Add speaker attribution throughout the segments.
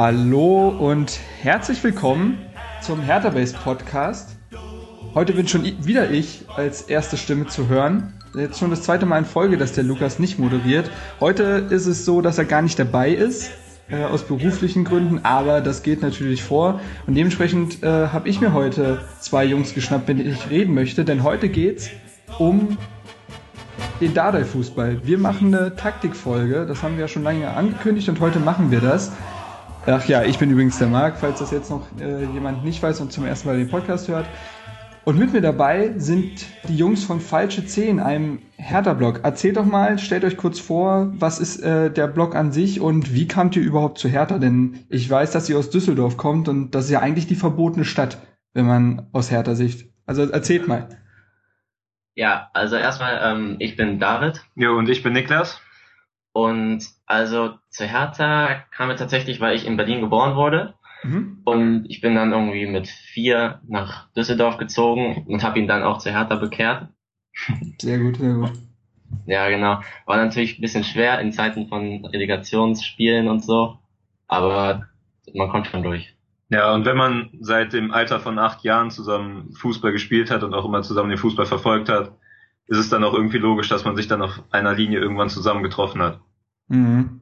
Speaker 1: Hallo und herzlich willkommen zum Hertha Base Podcast. Heute bin schon wieder ich als erste Stimme zu hören. Jetzt schon das zweite Mal in Folge, dass der Lukas nicht moderiert. Heute ist es so, dass er gar nicht dabei ist, äh, aus beruflichen Gründen, aber das geht natürlich vor. Und dementsprechend äh, habe ich mir heute zwei Jungs geschnappt, mit denen ich reden möchte, denn heute geht's um den Dardai-Fußball. Wir machen eine Taktikfolge, das haben wir ja schon lange angekündigt und heute machen wir das. Ach ja, ich bin übrigens der Marc, falls das jetzt noch äh, jemand nicht weiß und zum ersten Mal den Podcast hört. Und mit mir dabei sind die Jungs von Falsche 10, einem Hertha-Blog. Erzählt doch mal, stellt euch kurz vor, was ist äh, der Blog an sich und wie kamt ihr überhaupt zu Hertha? Denn ich weiß, dass ihr aus Düsseldorf kommt und das ist ja eigentlich die verbotene Stadt, wenn man aus Hertha Sicht. Also erzählt mal.
Speaker 2: Ja, also erstmal, ähm, ich bin David.
Speaker 3: Ja, und ich bin Niklas.
Speaker 2: Und also zu Hertha kam er tatsächlich, weil ich in Berlin geboren wurde. Mhm. Und ich bin dann irgendwie mit vier nach Düsseldorf gezogen und habe ihn dann auch zu Hertha bekehrt.
Speaker 1: Sehr gut, sehr gut.
Speaker 2: Ja, genau. War natürlich ein bisschen schwer in Zeiten von Relegationsspielen und so, aber man kommt schon durch.
Speaker 3: Ja, und wenn man seit dem Alter von acht Jahren zusammen Fußball gespielt hat und auch immer zusammen den Fußball verfolgt hat, ist es dann auch irgendwie logisch, dass man sich dann auf einer Linie irgendwann zusammen getroffen hat.
Speaker 1: Mhm.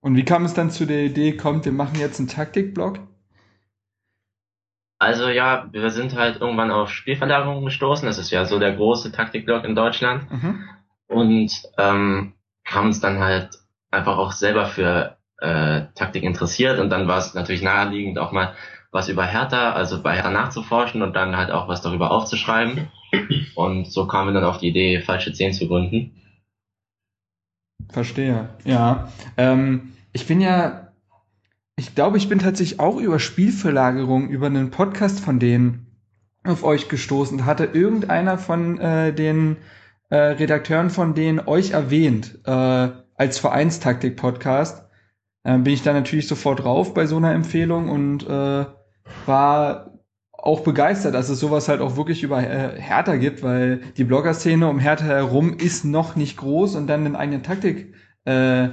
Speaker 1: Und wie kam es dann zu der Idee, kommt, wir machen jetzt einen Taktikblock?
Speaker 2: Also ja, wir sind halt irgendwann auf Spielverlagerungen gestoßen. Das ist ja so der große Taktikblock in Deutschland. Mhm. Und ähm, haben uns dann halt einfach auch selber für äh, Taktik interessiert. Und dann war es natürlich naheliegend, auch mal was über Hertha, also bei Hertha nachzuforschen und dann halt auch was darüber aufzuschreiben. Und so kamen wir dann auf die Idee, falsche 10 zu gründen.
Speaker 1: Verstehe, ja. Ähm, ich bin ja, ich glaube, ich bin tatsächlich auch über Spielverlagerung, über einen Podcast von denen auf euch gestoßen. Hatte irgendeiner von äh, den äh, Redakteuren von denen euch erwähnt äh, als Vereinstaktik-Podcast? Äh, bin ich da natürlich sofort drauf bei so einer Empfehlung und äh, war auch begeistert, dass es sowas halt auch wirklich über äh, Hertha gibt, weil die Blogger-Szene um Hertha herum ist noch nicht groß und dann einen eigenen Taktik äh,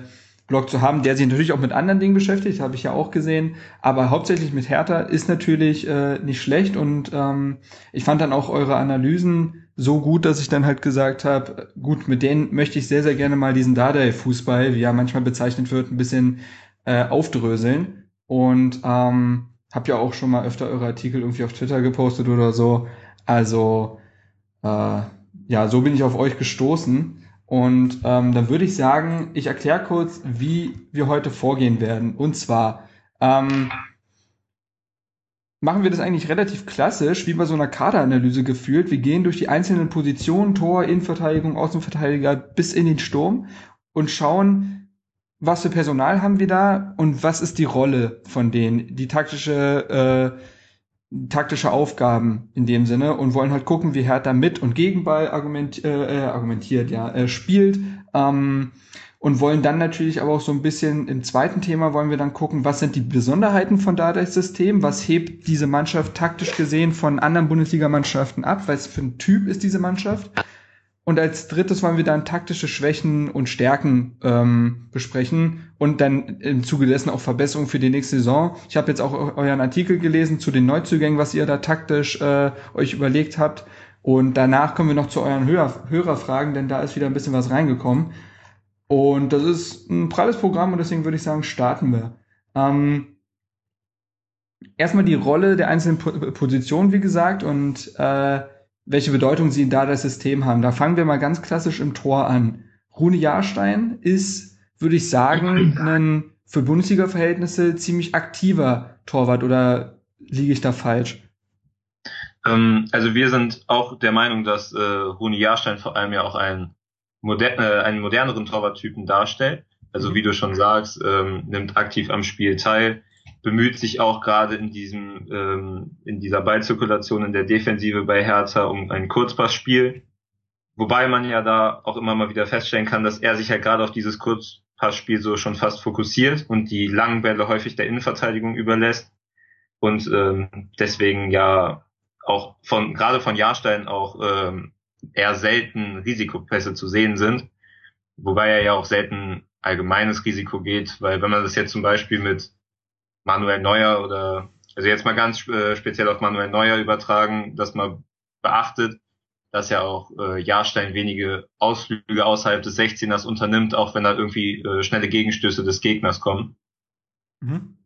Speaker 1: Blog zu haben, der sich natürlich auch mit anderen Dingen beschäftigt, habe ich ja auch gesehen, aber hauptsächlich mit Hertha ist natürlich äh, nicht schlecht und ähm, ich fand dann auch eure Analysen so gut, dass ich dann halt gesagt habe, gut, mit denen möchte ich sehr, sehr gerne mal diesen Dardai-Fußball, wie er manchmal bezeichnet wird, ein bisschen äh, aufdröseln. Und ähm, hab ja auch schon mal öfter eure Artikel irgendwie auf Twitter gepostet oder so. Also äh, ja, so bin ich auf euch gestoßen. Und ähm, dann würde ich sagen, ich erkläre kurz, wie wir heute vorgehen werden. Und zwar ähm, machen wir das eigentlich relativ klassisch, wie bei so einer Kaderanalyse gefühlt. Wir gehen durch die einzelnen Positionen, Tor, Innenverteidigung, Außenverteidiger bis in den Sturm und schauen, was für Personal haben wir da und was ist die Rolle von denen, die taktische, äh, taktische Aufgaben in dem Sinne und wollen halt gucken, wie Hertha mit und Gegenball argument, äh, äh, argumentiert, ja, äh, spielt. Ähm, und wollen dann natürlich aber auch so ein bisschen im zweiten Thema wollen wir dann gucken, was sind die Besonderheiten von Dardais System, was hebt diese Mannschaft taktisch gesehen von anderen Bundesligamannschaften ab, was für ein Typ ist diese Mannschaft und als drittes wollen wir dann taktische Schwächen und Stärken ähm, besprechen und dann im Zuge dessen auch Verbesserungen für die nächste Saison. Ich habe jetzt auch euren Artikel gelesen zu den Neuzugängen, was ihr da taktisch äh, euch überlegt habt. Und danach kommen wir noch zu euren Hörer Hörerfragen, denn da ist wieder ein bisschen was reingekommen. Und das ist ein pralles Programm und deswegen würde ich sagen, starten wir. Ähm, erstmal die Rolle der einzelnen Positionen, wie gesagt, und äh, welche Bedeutung sie da das System haben. Da fangen wir mal ganz klassisch im Tor an. Rune Jahrstein ist, würde ich sagen, ein für Bundesliga-Verhältnisse ziemlich aktiver Torwart oder liege ich da falsch?
Speaker 3: Ähm, also wir sind auch der Meinung, dass äh, Rune Jahrstein vor allem ja auch einen, moder äh, einen moderneren Torwarttypen darstellt. Also wie du schon sagst, ähm, nimmt aktiv am Spiel teil, bemüht sich auch gerade in diesem ähm, in dieser Ballzirkulation in der Defensive bei Hertha um ein Kurzpassspiel, wobei man ja da auch immer mal wieder feststellen kann, dass er sich ja gerade auf dieses Kurzpassspiel so schon fast fokussiert und die langen Bälle häufig der Innenverteidigung überlässt. Und ähm, deswegen ja auch von gerade von Jahrstein auch ähm, eher selten Risikopässe zu sehen sind, wobei er ja auch selten allgemeines Risiko geht, weil wenn man das jetzt zum Beispiel mit Manuel Neuer oder also jetzt mal ganz äh, speziell auf Manuel Neuer übertragen, dass man beachtet, dass er auch äh, Jahrstein wenige Ausflüge außerhalb des 16ers unternimmt, auch wenn da irgendwie äh, schnelle Gegenstöße des Gegners kommen. Mhm.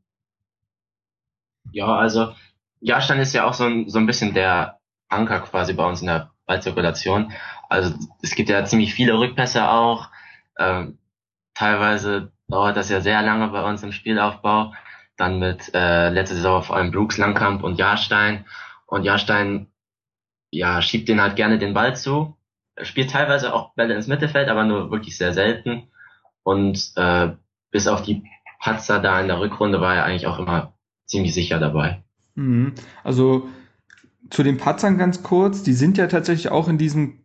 Speaker 2: Ja, also Jahrstein ist ja auch so ein, so ein bisschen der Anker quasi bei uns in der Ballzirkulation. Also es gibt ja ziemlich viele Rückpässe auch. Ähm, teilweise dauert das ja sehr lange bei uns im Spielaufbau. Dann mit äh, letzte Saison vor allem Brooks, Langkamp und Jahrstein. Und Jahrstein ja, schiebt den halt gerne den Ball zu. Er spielt teilweise auch Bälle ins Mittelfeld, aber nur wirklich sehr selten. Und äh, bis auf die Patzer da in der Rückrunde war er eigentlich auch immer ziemlich sicher dabei.
Speaker 1: Mhm. Also zu den Patzern ganz kurz, die sind ja tatsächlich auch in diesem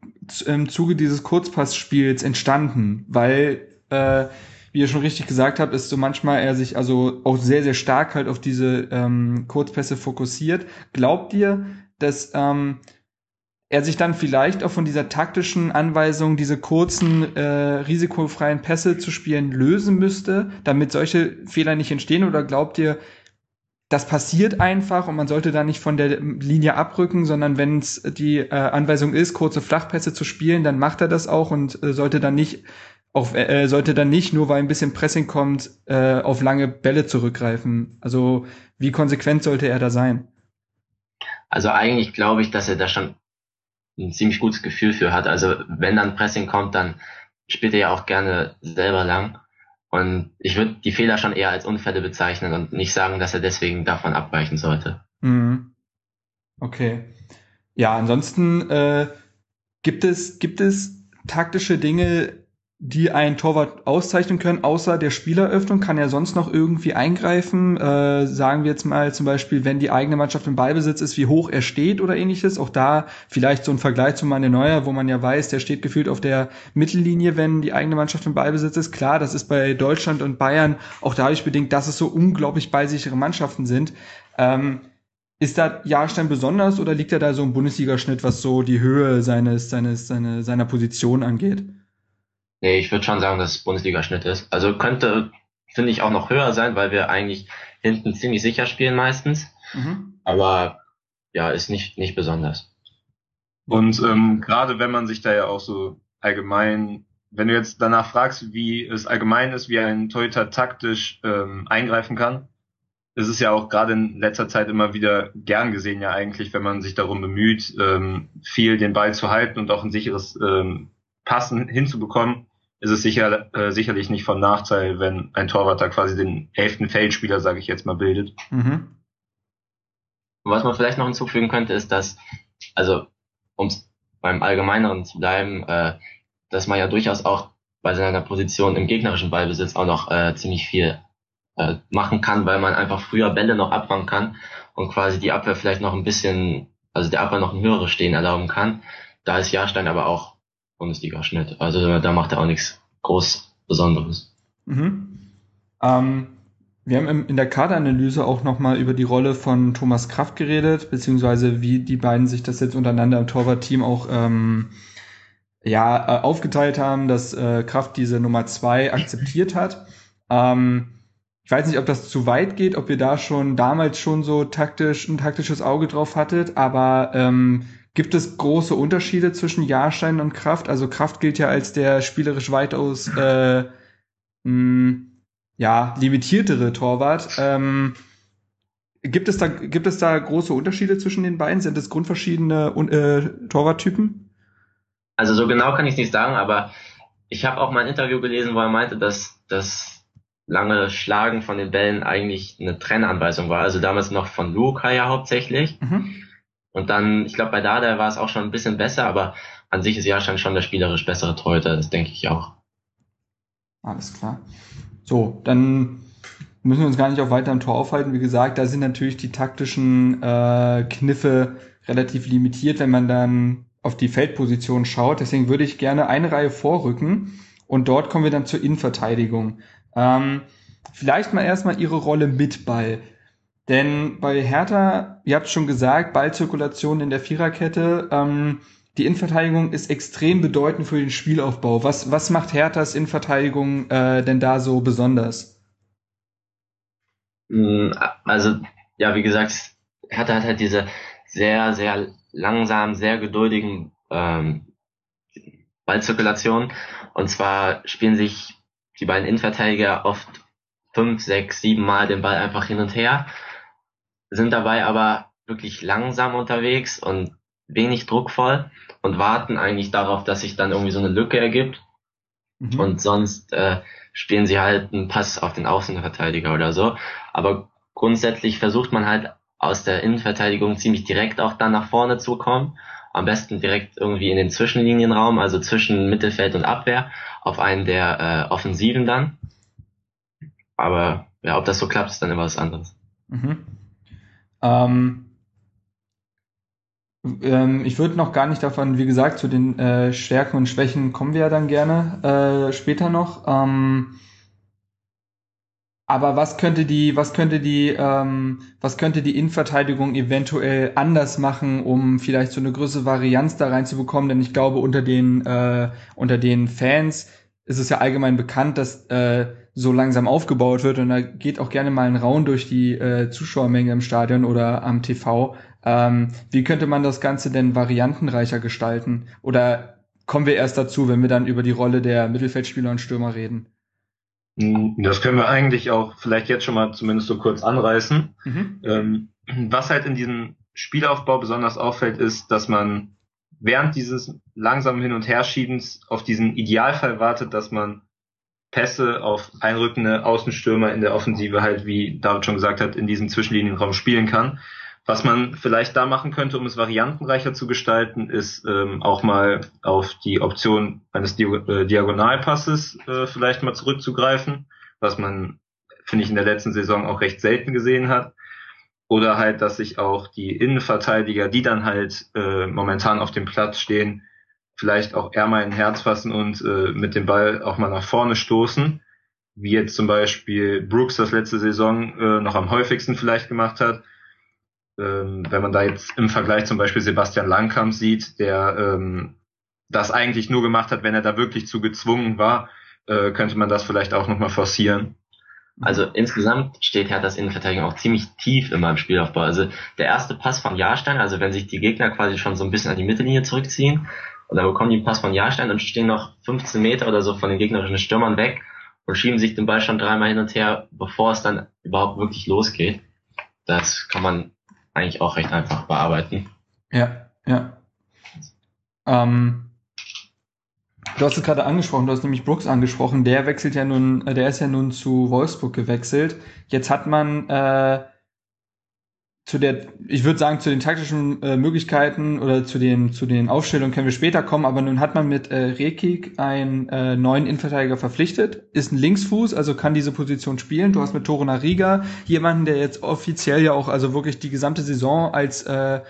Speaker 1: im Zuge dieses Kurzpassspiels entstanden, weil äh, wie ihr schon richtig gesagt habt, ist so manchmal er sich also auch sehr, sehr stark halt auf diese ähm, Kurzpässe fokussiert. Glaubt ihr, dass ähm, er sich dann vielleicht auch von dieser taktischen Anweisung, diese kurzen, äh, risikofreien Pässe zu spielen, lösen müsste, damit solche Fehler nicht entstehen? Oder glaubt ihr, das passiert einfach und man sollte da nicht von der Linie abrücken, sondern wenn es die äh, Anweisung ist, kurze Flachpässe zu spielen, dann macht er das auch und äh, sollte dann nicht auf, äh, sollte dann nicht, nur weil ein bisschen Pressing kommt, äh, auf lange Bälle zurückgreifen. Also wie konsequent sollte er da sein?
Speaker 2: Also eigentlich glaube ich, dass er da schon ein ziemlich gutes Gefühl für hat. Also wenn dann Pressing kommt, dann spielt er ja auch gerne selber lang. Und ich würde die Fehler schon eher als Unfälle bezeichnen und nicht sagen, dass er deswegen davon abweichen sollte. Mhm.
Speaker 1: Okay. Ja, ansonsten äh, gibt es gibt es taktische Dinge, die ein Torwart auszeichnen können, außer der Spieleröffnung, kann er sonst noch irgendwie eingreifen? Äh, sagen wir jetzt mal zum Beispiel, wenn die eigene Mannschaft im Ballbesitz ist, wie hoch er steht oder ähnliches. Auch da vielleicht so ein Vergleich zu Manuel Neuer, wo man ja weiß, der steht gefühlt auf der Mittellinie, wenn die eigene Mannschaft im Ballbesitz ist. Klar, das ist bei Deutschland und Bayern auch dadurch bedingt, dass es so unglaublich ballsichere Mannschaften sind. Ähm, ist da Jahrstein besonders oder liegt er da so im Bundesligaschnitt, was so die Höhe seines, seines, seine, seiner Position angeht?
Speaker 2: Nee, ich würde schon sagen, dass es Bundesliga-Schnitt ist. Also könnte, finde ich, auch noch höher sein, weil wir eigentlich hinten ziemlich sicher spielen meistens. Mhm. Aber ja, ist nicht, nicht besonders.
Speaker 3: Und ähm, gerade wenn man sich da ja auch so allgemein, wenn du jetzt danach fragst, wie es allgemein ist, wie ein Torhüter taktisch ähm, eingreifen kann, ist es ja auch gerade in letzter Zeit immer wieder gern gesehen ja eigentlich, wenn man sich darum bemüht, ähm, viel den Ball zu halten und auch ein sicheres ähm, Passen hinzubekommen, ist es sicher, äh, sicherlich nicht von Nachteil, wenn ein Torwart da quasi den elften Feldspieler, sage ich jetzt mal, bildet. Mhm.
Speaker 2: Was man vielleicht noch hinzufügen könnte, ist, dass, also um beim Allgemeineren zu bleiben, äh, dass man ja durchaus auch bei seiner Position im gegnerischen Ballbesitz auch noch äh, ziemlich viel äh, machen kann, weil man einfach früher Bälle noch abfangen kann und quasi die Abwehr vielleicht noch ein bisschen, also der Abwehr noch ein höheres Stehen erlauben kann. Da ist Jahrstein aber auch Bundesliga-Schnitt. Also da macht er auch nichts groß Besonderes. Mhm.
Speaker 1: Ähm, wir haben in der Kaderanalyse auch nochmal über die Rolle von Thomas Kraft geredet, beziehungsweise wie die beiden sich das jetzt untereinander im Torwartteam auch ähm, ja, äh, aufgeteilt haben, dass äh, Kraft diese Nummer zwei akzeptiert hat. Ähm, ich weiß nicht, ob das zu weit geht, ob ihr da schon damals schon so taktisch ein taktisches Auge drauf hattet, aber ähm, Gibt es große Unterschiede zwischen Jahrstein und Kraft? Also Kraft gilt ja als der spielerisch weitaus äh, mh, ja, limitiertere Torwart. Ähm, gibt, es da, gibt es da große Unterschiede zwischen den beiden? Sind es grundverschiedene äh, Torwarttypen?
Speaker 2: Also so genau kann ich es nicht sagen, aber ich habe auch mal ein Interview gelesen, wo er meinte, dass das lange Schlagen von den Bällen eigentlich eine Trennanweisung war. Also damals noch von Luca ja hauptsächlich. Mhm. Und dann, ich glaube, bei Dada war es auch schon ein bisschen besser, aber an sich ist Jahrstein schon der spielerisch bessere Torhüter, das denke ich auch.
Speaker 1: Alles klar. So, dann müssen wir uns gar nicht auf weiter im Tor aufhalten. Wie gesagt, da sind natürlich die taktischen äh, Kniffe relativ limitiert, wenn man dann auf die Feldposition schaut. Deswegen würde ich gerne eine Reihe vorrücken und dort kommen wir dann zur Innenverteidigung. Ähm, vielleicht mal erstmal Ihre Rolle mit Ball. Denn bei Hertha, ihr habt schon gesagt, Ballzirkulation in der Viererkette, ähm, die Innenverteidigung ist extrem bedeutend für den Spielaufbau. Was, was macht Herthas Innenverteidigung äh, denn da so besonders?
Speaker 2: Mm, also, ja, wie gesagt, Hertha hat halt diese sehr, sehr langsam, sehr geduldigen ähm, Ballzirkulation. Und zwar spielen sich die beiden Innenverteidiger oft fünf, sechs, sieben Mal den Ball einfach hin und her, sind dabei aber wirklich langsam unterwegs und wenig druckvoll und warten eigentlich darauf, dass sich dann irgendwie so eine Lücke ergibt. Mhm. Und sonst äh, spielen sie halt einen Pass auf den Außenverteidiger oder so. Aber grundsätzlich versucht man halt aus der Innenverteidigung ziemlich direkt auch dann nach vorne zu kommen. Am besten direkt irgendwie in den Zwischenlinienraum, also zwischen Mittelfeld und Abwehr, auf einen der äh, Offensiven dann. Aber ja, ob das so klappt, ist dann immer was anderes. Mhm.
Speaker 1: Ähm, ähm, ich würde noch gar nicht davon, wie gesagt, zu den äh, Stärken und Schwächen kommen wir ja dann gerne äh, später noch. Ähm, aber was könnte die, was könnte die, ähm, was könnte die Innenverteidigung eventuell anders machen, um vielleicht so eine größere Varianz da reinzubekommen? Denn ich glaube, unter den, äh, unter den Fans ist es ja allgemein bekannt, dass äh, so langsam aufgebaut wird und da geht auch gerne mal ein Raun durch die äh, Zuschauermenge im Stadion oder am TV. Ähm, wie könnte man das Ganze denn variantenreicher gestalten? Oder kommen wir erst dazu, wenn wir dann über die Rolle der Mittelfeldspieler und Stürmer reden?
Speaker 3: Hm, das können wir eigentlich auch vielleicht jetzt schon mal zumindest so kurz anreißen. Mhm. Ähm, was halt in diesem Spielaufbau besonders auffällt, ist, dass man während dieses langsamen Hin- und Herschiebens auf diesen Idealfall wartet, dass man Pässe auf einrückende Außenstürmer in der Offensive halt, wie David schon gesagt hat, in diesem Zwischenlinienraum spielen kann. Was man vielleicht da machen könnte, um es variantenreicher zu gestalten, ist ähm, auch mal auf die Option eines äh, Diagonalpasses äh, vielleicht mal zurückzugreifen, was man, finde ich, in der letzten Saison auch recht selten gesehen hat. Oder halt, dass sich auch die Innenverteidiger, die dann halt äh, momentan auf dem Platz stehen, vielleicht auch eher mal ein Herz fassen und äh, mit dem Ball auch mal nach vorne stoßen, wie jetzt zum Beispiel Brooks das letzte Saison äh, noch am häufigsten vielleicht gemacht hat ähm, wenn man da jetzt im Vergleich zum Beispiel Sebastian Langkamp sieht, der ähm, das eigentlich nur gemacht hat, wenn er da wirklich zu gezwungen war, äh, könnte man das vielleicht auch nochmal forcieren.
Speaker 2: Also insgesamt steht Herthas Innenverteidigung auch ziemlich tief immer im Spielaufbau. Also der erste Pass von Jahrstein, also wenn sich die Gegner quasi schon so ein bisschen an die Mittellinie zurückziehen und dann bekommen die einen Pass von Jahrstein und stehen noch 15 Meter oder so von den gegnerischen Stürmern weg und schieben sich den Ball schon dreimal hin und her, bevor es dann überhaupt wirklich losgeht. Das kann man eigentlich auch recht einfach bearbeiten.
Speaker 1: Ja, ja. Ähm, du hast es gerade angesprochen, du hast nämlich Brooks angesprochen, der wechselt ja nun, äh, der ist ja nun zu Wolfsburg gewechselt. Jetzt hat man äh, zu der, ich würde sagen, zu den taktischen äh, Möglichkeiten oder zu den, zu den Aufstellungen können wir später kommen, aber nun hat man mit äh, Rekik einen äh, neuen Innenverteidiger verpflichtet, ist ein Linksfuß, also kann diese Position spielen. Du hast mit Toro Nariga jemanden, der jetzt offiziell ja auch, also wirklich die gesamte Saison als äh,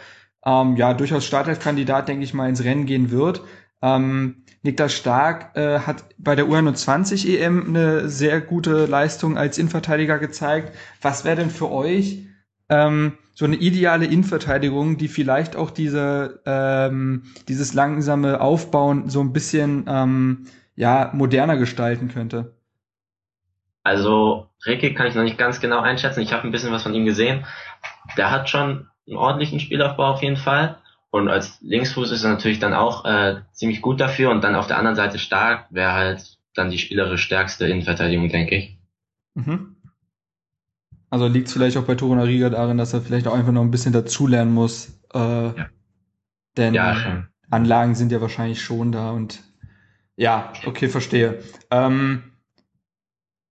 Speaker 1: ähm, ja durchaus Startelfkandidat, denke ich mal, ins Rennen gehen wird. Ähm, Niklas Stark äh, hat bei der U21 EM eine sehr gute Leistung als Innenverteidiger gezeigt. Was wäre denn für euch ähm, so eine ideale Innenverteidigung, die vielleicht auch diese ähm, dieses langsame Aufbauen so ein bisschen ähm, ja moderner gestalten könnte.
Speaker 2: Also Ricky kann ich noch nicht ganz genau einschätzen. Ich habe ein bisschen was von ihm gesehen. Der hat schon einen ordentlichen Spielaufbau auf jeden Fall. Und als Linksfuß ist er natürlich dann auch äh, ziemlich gut dafür. Und dann auf der anderen Seite stark wäre halt dann die spielerisch stärkste Innenverteidigung, denke ich. Mhm.
Speaker 1: Also liegt es vielleicht auch bei Torunariga darin, dass er vielleicht auch einfach noch ein bisschen dazulernen muss. Äh, ja. Denn ja, Anlagen sind ja wahrscheinlich schon da und ja, okay, verstehe. Ähm,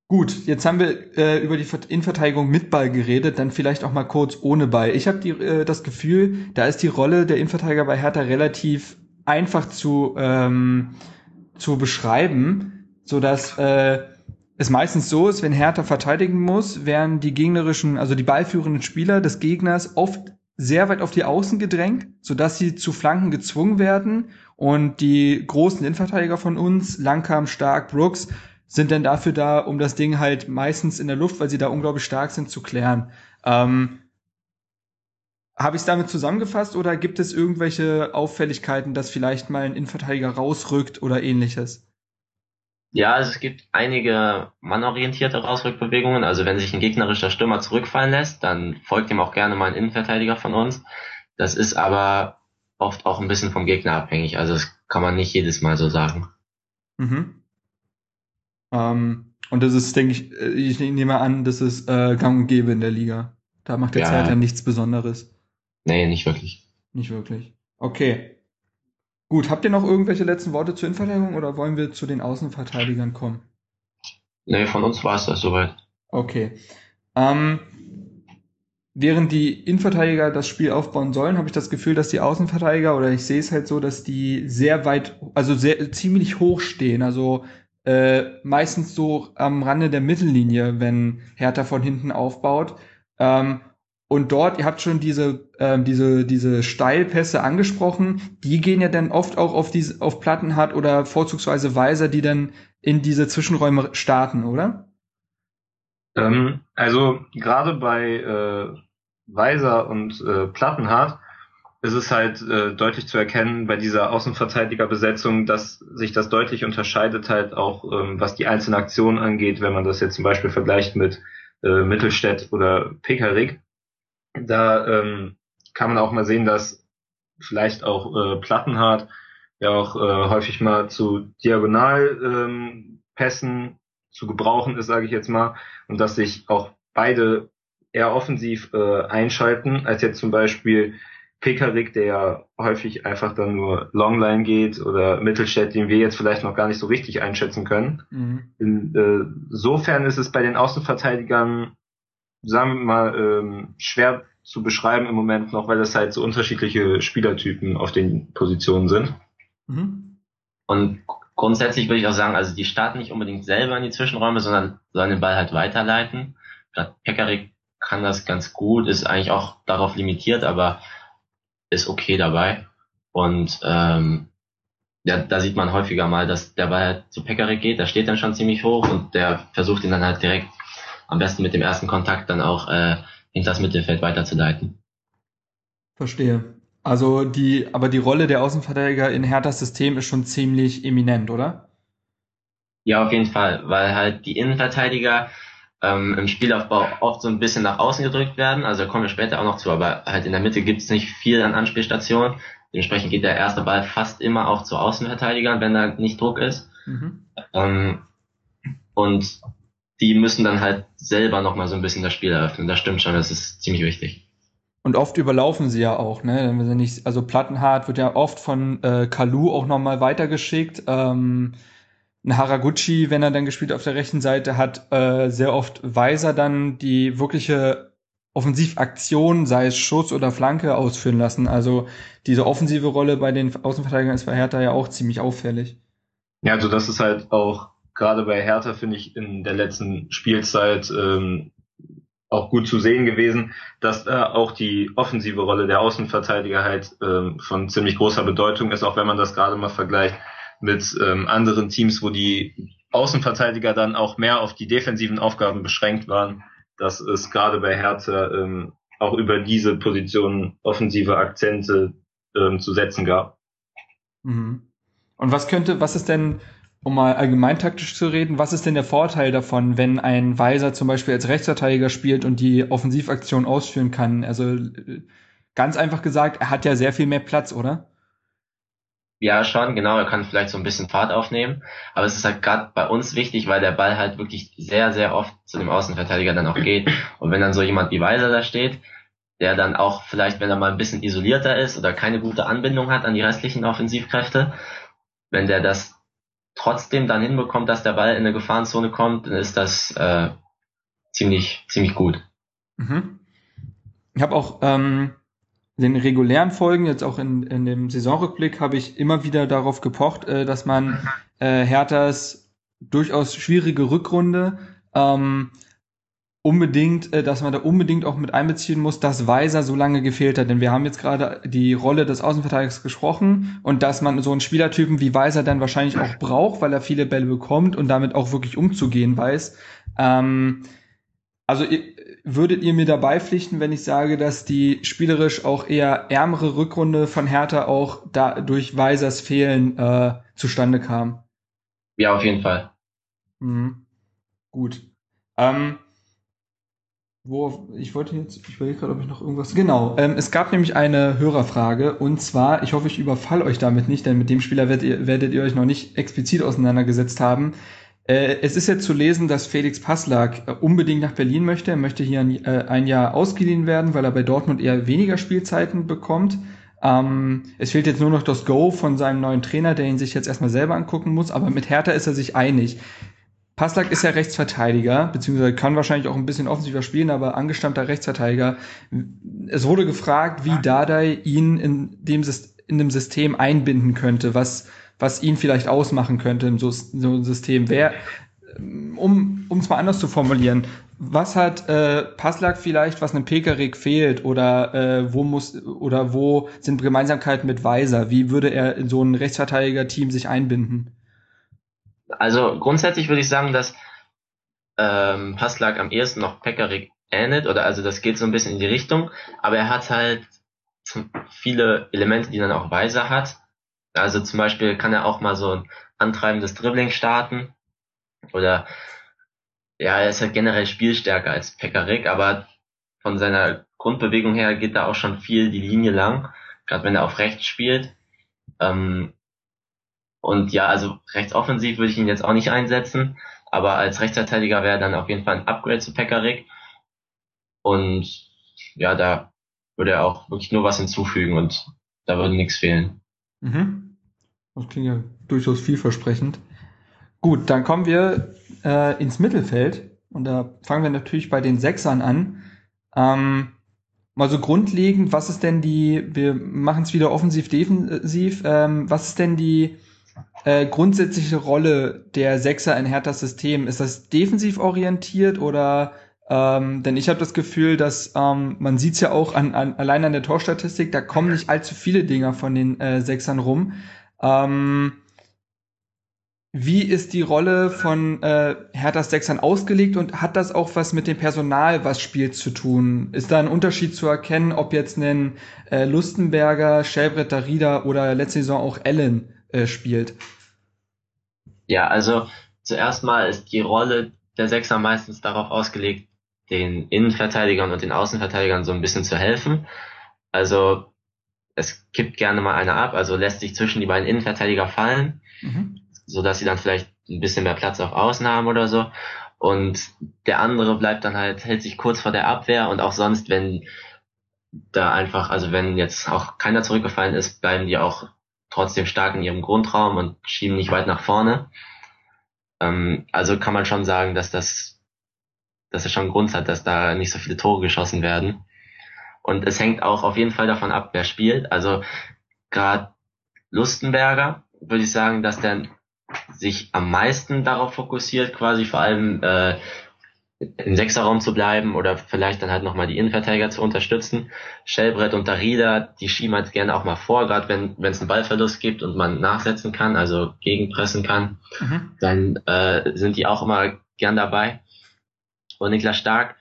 Speaker 1: gut, jetzt haben wir äh, über die Innenverteidigung mit Ball geredet, dann vielleicht auch mal kurz ohne Ball. Ich habe äh, das Gefühl, da ist die Rolle der Innenverteidiger bei Hertha relativ einfach zu, ähm, zu beschreiben, so dass äh, es meistens so ist, wenn Hertha verteidigen muss, werden die gegnerischen, also die ballführenden Spieler des Gegners oft sehr weit auf die Außen gedrängt, sodass sie zu Flanken gezwungen werden und die großen Innenverteidiger von uns, Langkamp, Stark, Brooks, sind dann dafür da, um das Ding halt meistens in der Luft, weil sie da unglaublich stark sind, zu klären. Ähm, Habe ich es damit zusammengefasst oder gibt es irgendwelche Auffälligkeiten, dass vielleicht mal ein Innenverteidiger rausrückt oder ähnliches?
Speaker 2: Ja, also es gibt einige mannorientierte Rausrückbewegungen. Also wenn sich ein gegnerischer Stürmer zurückfallen lässt, dann folgt ihm auch gerne mal ein Innenverteidiger von uns. Das ist aber oft auch ein bisschen vom Gegner abhängig. Also das kann man nicht jedes Mal so sagen.
Speaker 1: Mhm. Ähm, und das ist, denke ich, äh, ich nehme an, das ist äh, gang und gäbe in der Liga. Da macht der ja. Zeit ja nichts Besonderes.
Speaker 2: Nee, nicht wirklich.
Speaker 1: Nicht wirklich. Okay. Gut, habt ihr noch irgendwelche letzten Worte zur Innenverteidigung oder wollen wir zu den Außenverteidigern kommen?
Speaker 2: Nee, von uns war es das soweit.
Speaker 1: Okay. Ähm, während die Innenverteidiger das Spiel aufbauen sollen, habe ich das Gefühl, dass die Außenverteidiger, oder ich sehe es halt so, dass die sehr weit, also sehr ziemlich hoch stehen. Also äh, meistens so am Rande der Mittellinie, wenn Hertha von hinten aufbaut. Ähm, und dort, ihr habt schon diese, ähm, diese, diese Steilpässe angesprochen, die gehen ja dann oft auch auf diese, auf Plattenhardt oder vorzugsweise Weiser, die dann in diese Zwischenräume starten, oder?
Speaker 3: Ähm, also gerade bei äh, Weiser und äh, Plattenhardt ist es halt äh, deutlich zu erkennen bei dieser Außenverteidigerbesetzung, dass sich das deutlich unterscheidet halt auch, ähm, was die einzelnen Aktionen angeht, wenn man das jetzt zum Beispiel vergleicht mit äh, Mittelstädt oder Pekarik da ähm, kann man auch mal sehen, dass vielleicht auch äh, Plattenhardt ja auch äh, häufig mal zu Diagonalpässen ähm, zu gebrauchen ist, sage ich jetzt mal, und dass sich auch beide eher offensiv äh, einschalten, als jetzt zum Beispiel Pekarik, der ja häufig einfach dann nur Longline geht oder Mittelstädt, den wir jetzt vielleicht noch gar nicht so richtig einschätzen können. Mhm. Insofern äh, ist es bei den Außenverteidigern sagen wir mal, ähm, schwer zu beschreiben im Moment noch, weil es halt so unterschiedliche Spielertypen auf den Positionen sind.
Speaker 2: Mhm. Und grundsätzlich würde ich auch sagen, also die starten nicht unbedingt selber in die Zwischenräume, sondern sollen den Ball halt weiterleiten. Gerade Pekarik kann das ganz gut, ist eigentlich auch darauf limitiert, aber ist okay dabei. Und ähm, ja, da sieht man häufiger mal, dass der Ball halt zu Pekarik geht, der steht dann schon ziemlich hoch und der versucht ihn dann halt direkt am besten mit dem ersten Kontakt dann auch äh, hinter das Mittelfeld weiterzuleiten.
Speaker 1: Verstehe. Also die, aber die Rolle der Außenverteidiger in Herthas System ist schon ziemlich eminent, oder?
Speaker 2: Ja, auf jeden Fall, weil halt die Innenverteidiger ähm, im Spielaufbau oft so ein bisschen nach außen gedrückt werden. Also da kommen wir später auch noch zu, aber halt in der Mitte gibt es nicht viel an Anspielstationen. Dementsprechend geht der erste Ball fast immer auch zu Außenverteidigern, wenn da nicht Druck ist. Mhm. Ähm, und die müssen dann halt selber nochmal so ein bisschen das Spiel eröffnen. Das stimmt schon, das ist ziemlich wichtig.
Speaker 1: Und oft überlaufen sie ja auch, ne? Nicht, also Plattenhardt wird ja oft von äh, Kalu auch nochmal weitergeschickt. Ähm, ein Haraguchi, wenn er dann gespielt auf der rechten Seite, hat äh, sehr oft Weiser dann die wirkliche Offensivaktion, sei es Schuss oder Flanke, ausführen lassen. Also diese offensive Rolle bei den Außenverteidigern ist bei Hertha ja auch ziemlich auffällig.
Speaker 3: Ja, also das ist halt auch gerade bei Hertha finde ich in der letzten Spielzeit ähm, auch gut zu sehen gewesen, dass da auch die offensive Rolle der Außenverteidiger halt ähm, von ziemlich großer Bedeutung ist, auch wenn man das gerade mal vergleicht mit ähm, anderen Teams, wo die Außenverteidiger dann auch mehr auf die defensiven Aufgaben beschränkt waren, dass es gerade bei Hertha ähm, auch über diese Positionen offensive Akzente ähm, zu setzen gab.
Speaker 1: Mhm. Und was könnte, was ist denn um mal allgemein taktisch zu reden, was ist denn der Vorteil davon, wenn ein Weiser zum Beispiel als Rechtsverteidiger spielt und die Offensivaktion ausführen kann? Also ganz einfach gesagt, er hat ja sehr viel mehr Platz, oder?
Speaker 2: Ja, schon, genau. Er kann vielleicht so ein bisschen Fahrt aufnehmen. Aber es ist halt gerade bei uns wichtig, weil der Ball halt wirklich sehr, sehr oft zu dem Außenverteidiger dann auch geht. Und wenn dann so jemand wie Weiser da steht, der dann auch vielleicht, wenn er mal ein bisschen isolierter ist oder keine gute Anbindung hat an die restlichen Offensivkräfte, wenn der das trotzdem dann hinbekommt, dass der Ball in eine Gefahrenzone kommt, dann ist das äh, ziemlich, ziemlich gut.
Speaker 1: Mhm. Ich habe auch ähm, den regulären Folgen, jetzt auch in, in dem Saisonrückblick, habe ich immer wieder darauf gepocht, äh, dass man äh, Herthas durchaus schwierige Rückrunde ähm, unbedingt, äh, dass man da unbedingt auch mit einbeziehen muss, dass Weiser so lange gefehlt hat. Denn wir haben jetzt gerade die Rolle des Außenverteidigers gesprochen und dass man so einen Spielertypen wie Weiser dann wahrscheinlich auch braucht, weil er viele Bälle bekommt und damit auch wirklich umzugehen weiß. Ähm, also würdet ihr mir dabei pflichten, wenn ich sage, dass die spielerisch auch eher ärmere Rückrunde von Hertha auch da durch Weisers Fehlen äh, zustande kam?
Speaker 2: Ja, auf jeden Fall.
Speaker 1: Mhm. Gut. Ähm, wo, ich wollte jetzt, ich überlege gerade, ob ich noch irgendwas. Genau, ähm, es gab nämlich eine Hörerfrage und zwar, ich hoffe, ich überfall euch damit nicht, denn mit dem Spieler werdet ihr, werdet ihr euch noch nicht explizit auseinandergesetzt haben. Äh, es ist jetzt zu lesen, dass Felix Passlag äh, unbedingt nach Berlin möchte. Er möchte hier ein, äh, ein, Jahr ausgeliehen werden, weil er bei Dortmund eher weniger Spielzeiten bekommt. Ähm, es fehlt jetzt nur noch das Go von seinem neuen Trainer, der ihn sich jetzt erstmal selber angucken muss, aber mit Hertha ist er sich einig. Passlack ist ja Rechtsverteidiger, beziehungsweise kann wahrscheinlich auch ein bisschen offensiver spielen, aber angestammter Rechtsverteidiger. Es wurde gefragt, wie Dardai ihn in dem, in dem System einbinden könnte, was, was ihn vielleicht ausmachen könnte in so, so einem System. Wer, um es mal anders zu formulieren, was hat äh, Passlack vielleicht, was einem Pekarik fehlt oder äh, wo muss oder wo sind Gemeinsamkeiten mit Weiser? Wie würde er in so ein Rechtsverteidiger-Team sich einbinden?
Speaker 2: Also grundsätzlich würde ich sagen, dass ähm, Passlag am ehesten noch Pekarik ähnelt, oder also das geht so ein bisschen in die Richtung, aber er hat halt viele Elemente, die dann auch Weiser hat. Also zum Beispiel kann er auch mal so ein antreibendes Dribbling starten oder ja, er ist halt generell spielstärker als Pekarik, aber von seiner Grundbewegung her geht da auch schon viel die Linie lang, gerade wenn er auf rechts spielt. Ähm, und ja, also rechtsoffensiv würde ich ihn jetzt auch nicht einsetzen, aber als Rechtsverteidiger wäre dann auf jeden Fall ein Upgrade zu Pekarik. Und ja, da würde er auch wirklich nur was hinzufügen und da würde nichts fehlen.
Speaker 1: Mhm. Das klingt ja durchaus vielversprechend. Gut, dann kommen wir äh, ins Mittelfeld und da fangen wir natürlich bei den Sechsern an. Ähm, mal so grundlegend, was ist denn die, wir machen es wieder offensiv-defensiv, ähm, was ist denn die äh, grundsätzliche Rolle der Sechser in Herthas System? Ist das defensiv orientiert oder ähm, denn ich habe das Gefühl, dass ähm, man sieht es ja auch an, an, allein an der Torstatistik, da kommen nicht allzu viele Dinger von den äh, Sechsern rum. Ähm, wie ist die Rolle von äh, Herthas Sechsern ausgelegt und hat das auch was mit dem Personal, was spielt, zu tun? Ist da ein Unterschied zu erkennen, ob jetzt ein äh, Lustenberger, Schellbretter, Rieder oder letzte Saison auch Allen äh, spielt?
Speaker 2: Ja, also zuerst mal ist die Rolle der Sechser meistens darauf ausgelegt, den Innenverteidigern und den Außenverteidigern so ein bisschen zu helfen. Also es kippt gerne mal einer ab, also lässt sich zwischen die beiden Innenverteidiger fallen, mhm. so dass sie dann vielleicht ein bisschen mehr Platz auf Außen haben oder so. Und der andere bleibt dann halt, hält sich kurz vor der Abwehr und auch sonst, wenn da einfach, also wenn jetzt auch keiner zurückgefallen ist, bleiben die auch trotzdem stark in ihrem Grundraum und schieben nicht weit nach vorne. Ähm, also kann man schon sagen, dass das, dass es schon einen Grund hat, dass da nicht so viele Tore geschossen werden. Und es hängt auch auf jeden Fall davon ab, wer spielt. Also gerade Lustenberger würde ich sagen, dass der sich am meisten darauf fokussiert, quasi vor allem äh, im Sechserraum zu bleiben oder vielleicht dann halt nochmal die Innenverteidiger zu unterstützen. Schellbrett und Darida, die schieben halt gerne auch mal vor, gerade wenn wenn es einen Ballverlust gibt und man nachsetzen kann, also gegenpressen kann, mhm. dann äh, sind die auch immer gern dabei. Und Niklas Stark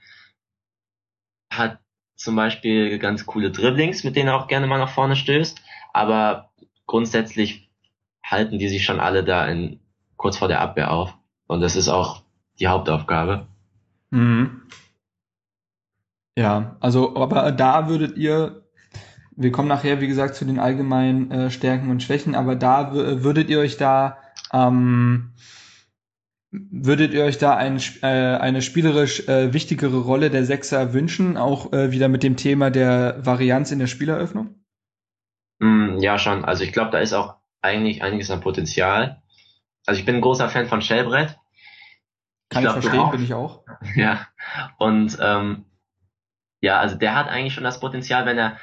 Speaker 2: hat zum Beispiel ganz coole Dribblings, mit denen er auch gerne mal nach vorne stößt, aber grundsätzlich halten die sich schon alle da in, kurz vor der Abwehr auf. Und das ist auch die Hauptaufgabe.
Speaker 1: Mhm. Ja, also, aber da würdet ihr, wir kommen nachher, wie gesagt, zu den allgemeinen äh, Stärken und Schwächen, aber da würdet ihr euch da, ähm, würdet ihr euch da ein, äh, eine spielerisch äh, wichtigere Rolle der Sechser wünschen, auch äh, wieder mit dem Thema der Varianz in der Spieleröffnung?
Speaker 2: Mm, ja, schon. Also ich glaube, da ist auch eigentlich einiges an Potenzial. Also ich bin ein großer Fan von Shellbrett.
Speaker 1: Kann ich, glaub, ich verstehen, bin ich auch.
Speaker 2: Ja. Und ähm, ja, also der hat eigentlich schon das Potenzial, wenn er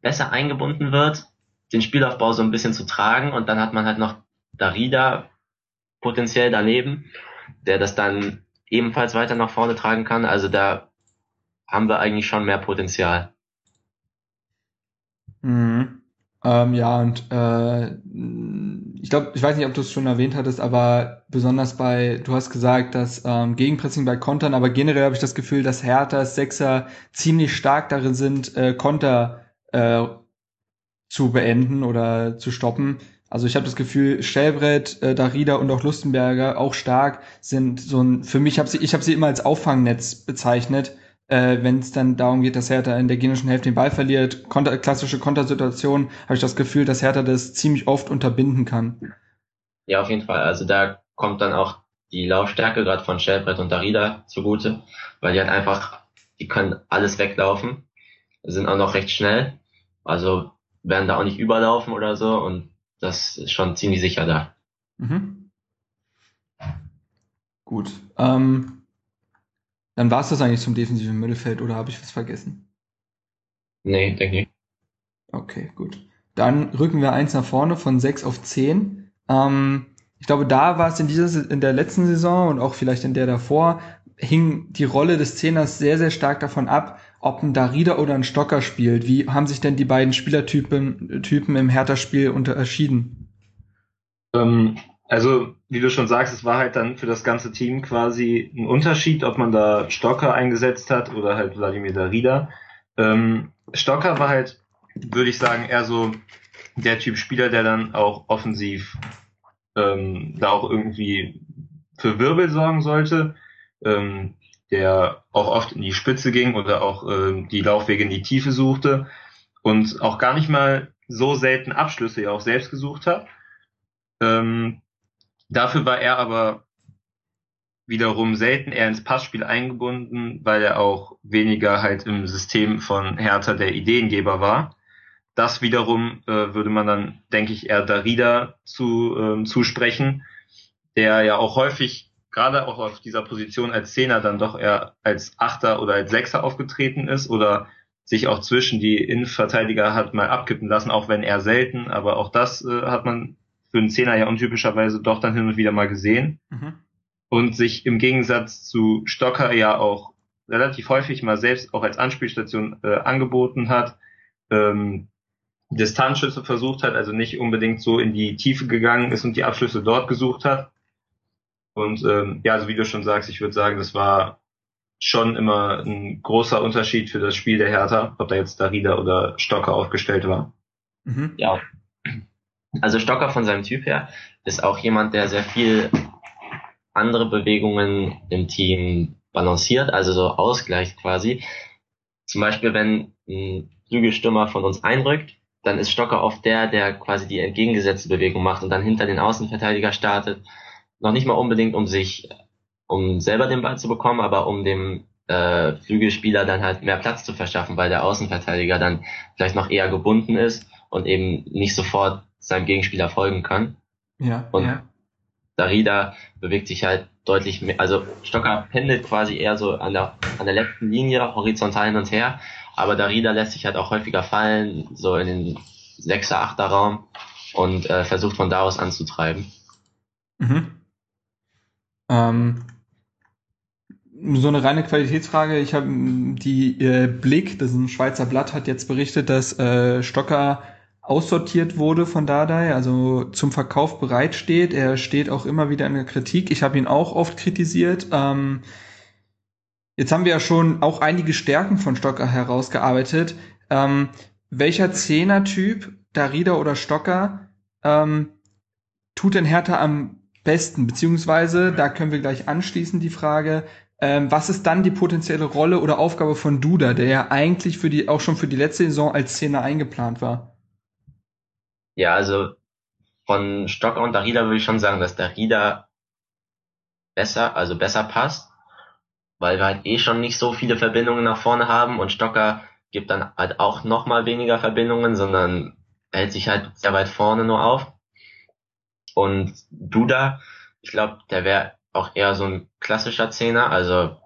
Speaker 2: besser eingebunden wird, den Spielaufbau so ein bisschen zu tragen und dann hat man halt noch Darida potenziell daneben, der das dann ebenfalls weiter nach vorne tragen kann. Also da haben wir eigentlich schon mehr Potenzial.
Speaker 1: Mhm. Ähm, ja, und äh, ich glaube, ich weiß nicht, ob du es schon erwähnt hattest, aber besonders bei, du hast gesagt, dass ähm, Gegenpressing bei Kontern, aber generell habe ich das Gefühl, dass Herthas Sechser ziemlich stark darin sind, äh, Konter äh, zu beenden oder zu stoppen. Also ich habe das Gefühl, Stellbrett, äh, Darida und auch Lustenberger, auch stark, sind so ein, für mich, hab sie, ich habe sie immer als Auffangnetz bezeichnet, äh, wenn es dann darum geht, dass Hertha in der genischen Hälfte den Ball verliert, konter, klassische Kontersituation, habe ich das Gefühl, dass Hertha das ziemlich oft unterbinden kann.
Speaker 2: Ja, auf jeden Fall. Also da kommt dann auch die Laufstärke gerade von Stellbrett und Darida zugute, weil die halt einfach, die können alles weglaufen, sind auch noch recht schnell, also werden da auch nicht überlaufen oder so und das ist schon ziemlich sicher da. Mhm.
Speaker 1: Gut. Ähm, dann war es das eigentlich zum defensiven Mittelfeld oder habe ich was vergessen?
Speaker 2: Nee, denke ich.
Speaker 1: Okay, gut. Dann rücken wir eins nach vorne von sechs auf zehn. Ähm, ich glaube, da war es in dieser, in der letzten Saison und auch vielleicht in der davor, hing die Rolle des Zehners sehr, sehr stark davon ab, ob ein Darida oder ein Stocker spielt. Wie haben sich denn die beiden Spielertypen Typen im Hertha-Spiel unterschieden?
Speaker 3: Ähm, also, wie du schon sagst, es war halt dann für das ganze Team quasi ein Unterschied, ob man da Stocker eingesetzt hat oder halt Wladimir Darida. Ähm, Stocker war halt, würde ich sagen, eher so der Typ Spieler, der dann auch offensiv ähm, da auch irgendwie für Wirbel sorgen sollte ähm, der auch oft in die Spitze ging oder auch ähm, die Laufwege in die Tiefe suchte und auch gar nicht mal so selten Abschlüsse ja auch selbst gesucht hat. Ähm, dafür war er aber wiederum selten eher ins Passspiel eingebunden, weil er auch weniger halt im System von Hertha der Ideengeber war. Das wiederum äh, würde man dann, denke ich, eher Darida zu, ähm, zusprechen, der ja auch häufig gerade auch auf dieser Position als Zehner dann doch eher als Achter oder als Sechser aufgetreten ist oder sich auch zwischen die Innenverteidiger hat mal abkippen lassen, auch wenn er selten, aber auch das äh, hat man für einen Zehner ja untypischerweise doch dann hin und wieder mal gesehen. Mhm. Und sich im Gegensatz zu Stocker ja auch relativ häufig mal selbst auch als Anspielstation äh, angeboten hat, ähm, Distanzschüsse versucht hat, also nicht unbedingt so in die Tiefe gegangen ist und die Abschlüsse dort gesucht hat, und ähm, ja, also wie du schon sagst, ich würde sagen, das war schon immer ein großer Unterschied für das Spiel der Hertha, ob da jetzt Darida oder Stocker aufgestellt war.
Speaker 2: Mhm. Ja. Also Stocker von seinem Typ her ist auch jemand, der sehr viel andere Bewegungen im Team balanciert, also so ausgleicht quasi. Zum Beispiel, wenn ein Flügelstürmer von uns einrückt, dann ist Stocker oft der, der quasi die entgegengesetzte Bewegung macht und dann hinter den Außenverteidiger startet noch nicht mal unbedingt, um sich, um selber den Ball zu bekommen, aber um dem äh, Flügelspieler dann halt mehr Platz zu verschaffen, weil der Außenverteidiger dann vielleicht noch eher gebunden ist und eben nicht sofort seinem Gegenspieler folgen kann.
Speaker 1: Ja.
Speaker 2: Und
Speaker 1: ja.
Speaker 2: Darida bewegt sich halt deutlich mehr, also Stocker pendelt quasi eher so an der, an der letzten Linie horizontal hin und her, aber Darida lässt sich halt auch häufiger fallen, so in den 6er, 8er Raum und äh, versucht von da aus anzutreiben.
Speaker 1: Mhm. Ähm, so eine reine Qualitätsfrage. Ich habe die äh, Blick, das ist ein Schweizer Blatt, hat jetzt berichtet, dass äh, Stocker aussortiert wurde von Dardai, also zum Verkauf bereitsteht. Er steht auch immer wieder in der Kritik. Ich habe ihn auch oft kritisiert. Ähm, jetzt haben wir ja schon auch einige Stärken von Stocker herausgearbeitet. Ähm, welcher Zehner-Typ, Darida oder Stocker, ähm, tut denn Hertha am besten? Beziehungsweise, da können wir gleich anschließen die Frage, ähm, was ist dann die potenzielle Rolle oder Aufgabe von Duda, der ja eigentlich für die, auch schon für die letzte Saison als Zehner eingeplant war?
Speaker 2: Ja, also von Stocker und Darida würde ich schon sagen, dass Darida besser, also besser passt, weil wir halt eh schon nicht so viele Verbindungen nach vorne haben und Stocker gibt dann halt auch nochmal weniger Verbindungen, sondern hält sich halt sehr weit vorne nur auf. Und Duda, ich glaube, der wäre auch eher so ein klassischer Zehner, also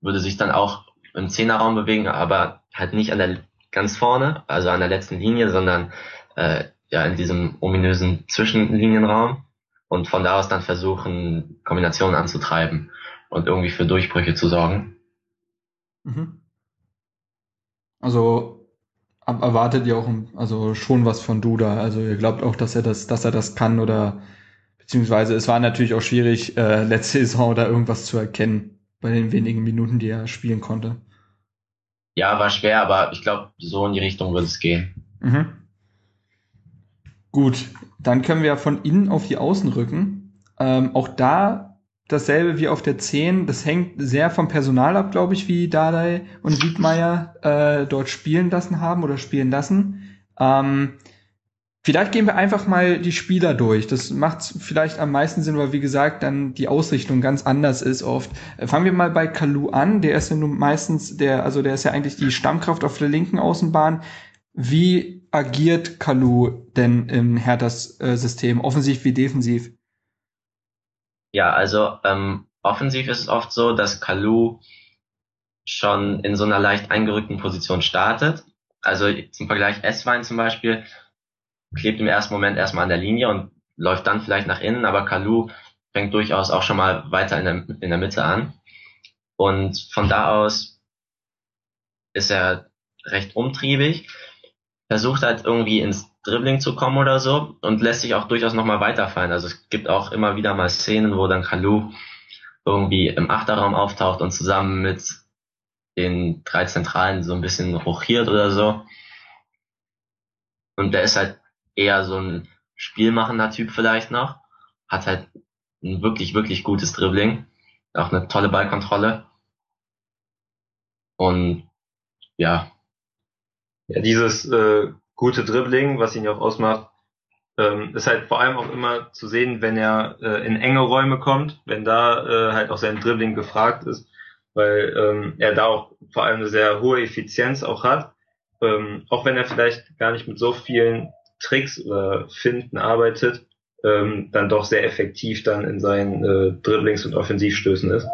Speaker 2: würde sich dann auch im Zehnerraum bewegen, aber halt nicht an der ganz vorne, also an der letzten Linie, sondern äh, ja in diesem ominösen Zwischenlinienraum und von da aus dann versuchen, Kombinationen anzutreiben und irgendwie für Durchbrüche zu sorgen.
Speaker 1: Mhm. Also erwartet ihr auch also schon was von Duda? Also ihr glaubt auch, dass er das, dass er das kann oder Beziehungsweise es war natürlich auch schwierig, äh, letzte Saison da irgendwas zu erkennen bei den wenigen Minuten, die er spielen konnte.
Speaker 2: Ja, war schwer, aber ich glaube, so in die Richtung wird es gehen. Mhm.
Speaker 1: Gut, dann können wir von innen auf die Außen rücken. Ähm, auch da dasselbe wie auf der 10. Das hängt sehr vom Personal ab, glaube ich, wie Dardai und Wiedmeier äh, dort spielen lassen haben oder spielen lassen. Ähm, vielleicht gehen wir einfach mal die Spieler durch. Das macht vielleicht am meisten Sinn, weil wie gesagt dann die Ausrichtung ganz anders ist oft. Äh, fangen wir mal bei Kalu an. Der ist ja nun meistens der, also der ist ja eigentlich die Stammkraft auf der linken Außenbahn. Wie agiert Kalu denn im Herthas-System, offensiv wie defensiv?
Speaker 2: Ja, also ähm, offensiv ist es oft so, dass Kalu schon in so einer leicht eingerückten Position startet. Also zum Vergleich S-Wein zum Beispiel klebt im ersten Moment erstmal an der Linie und läuft dann vielleicht nach innen, aber Kalu fängt durchaus auch schon mal weiter in der, in der Mitte an. Und von da aus ist er recht umtriebig, versucht halt irgendwie ins Dribbling zu kommen oder so und lässt sich auch durchaus nochmal weiterfallen. Also es gibt auch immer wieder mal Szenen, wo dann Kalu irgendwie im Achterraum auftaucht und zusammen mit den drei Zentralen so ein bisschen hochiert oder so. Und der ist halt eher so ein spielmachender Typ vielleicht noch. Hat halt ein wirklich, wirklich gutes Dribbling. Auch eine tolle Ballkontrolle. Und ja.
Speaker 3: Ja, dieses äh, gute Dribbling, was ihn ja auch ausmacht, ähm, ist halt vor allem auch immer zu sehen, wenn er äh, in enge Räume kommt, wenn da äh, halt auch sein Dribbling gefragt ist, weil ähm, er da auch vor allem eine sehr hohe Effizienz auch hat. Ähm, auch wenn er vielleicht gar nicht mit so vielen Tricks oder Finden arbeitet, ähm, dann doch sehr effektiv dann in seinen äh, Dribblings und Offensivstößen ist.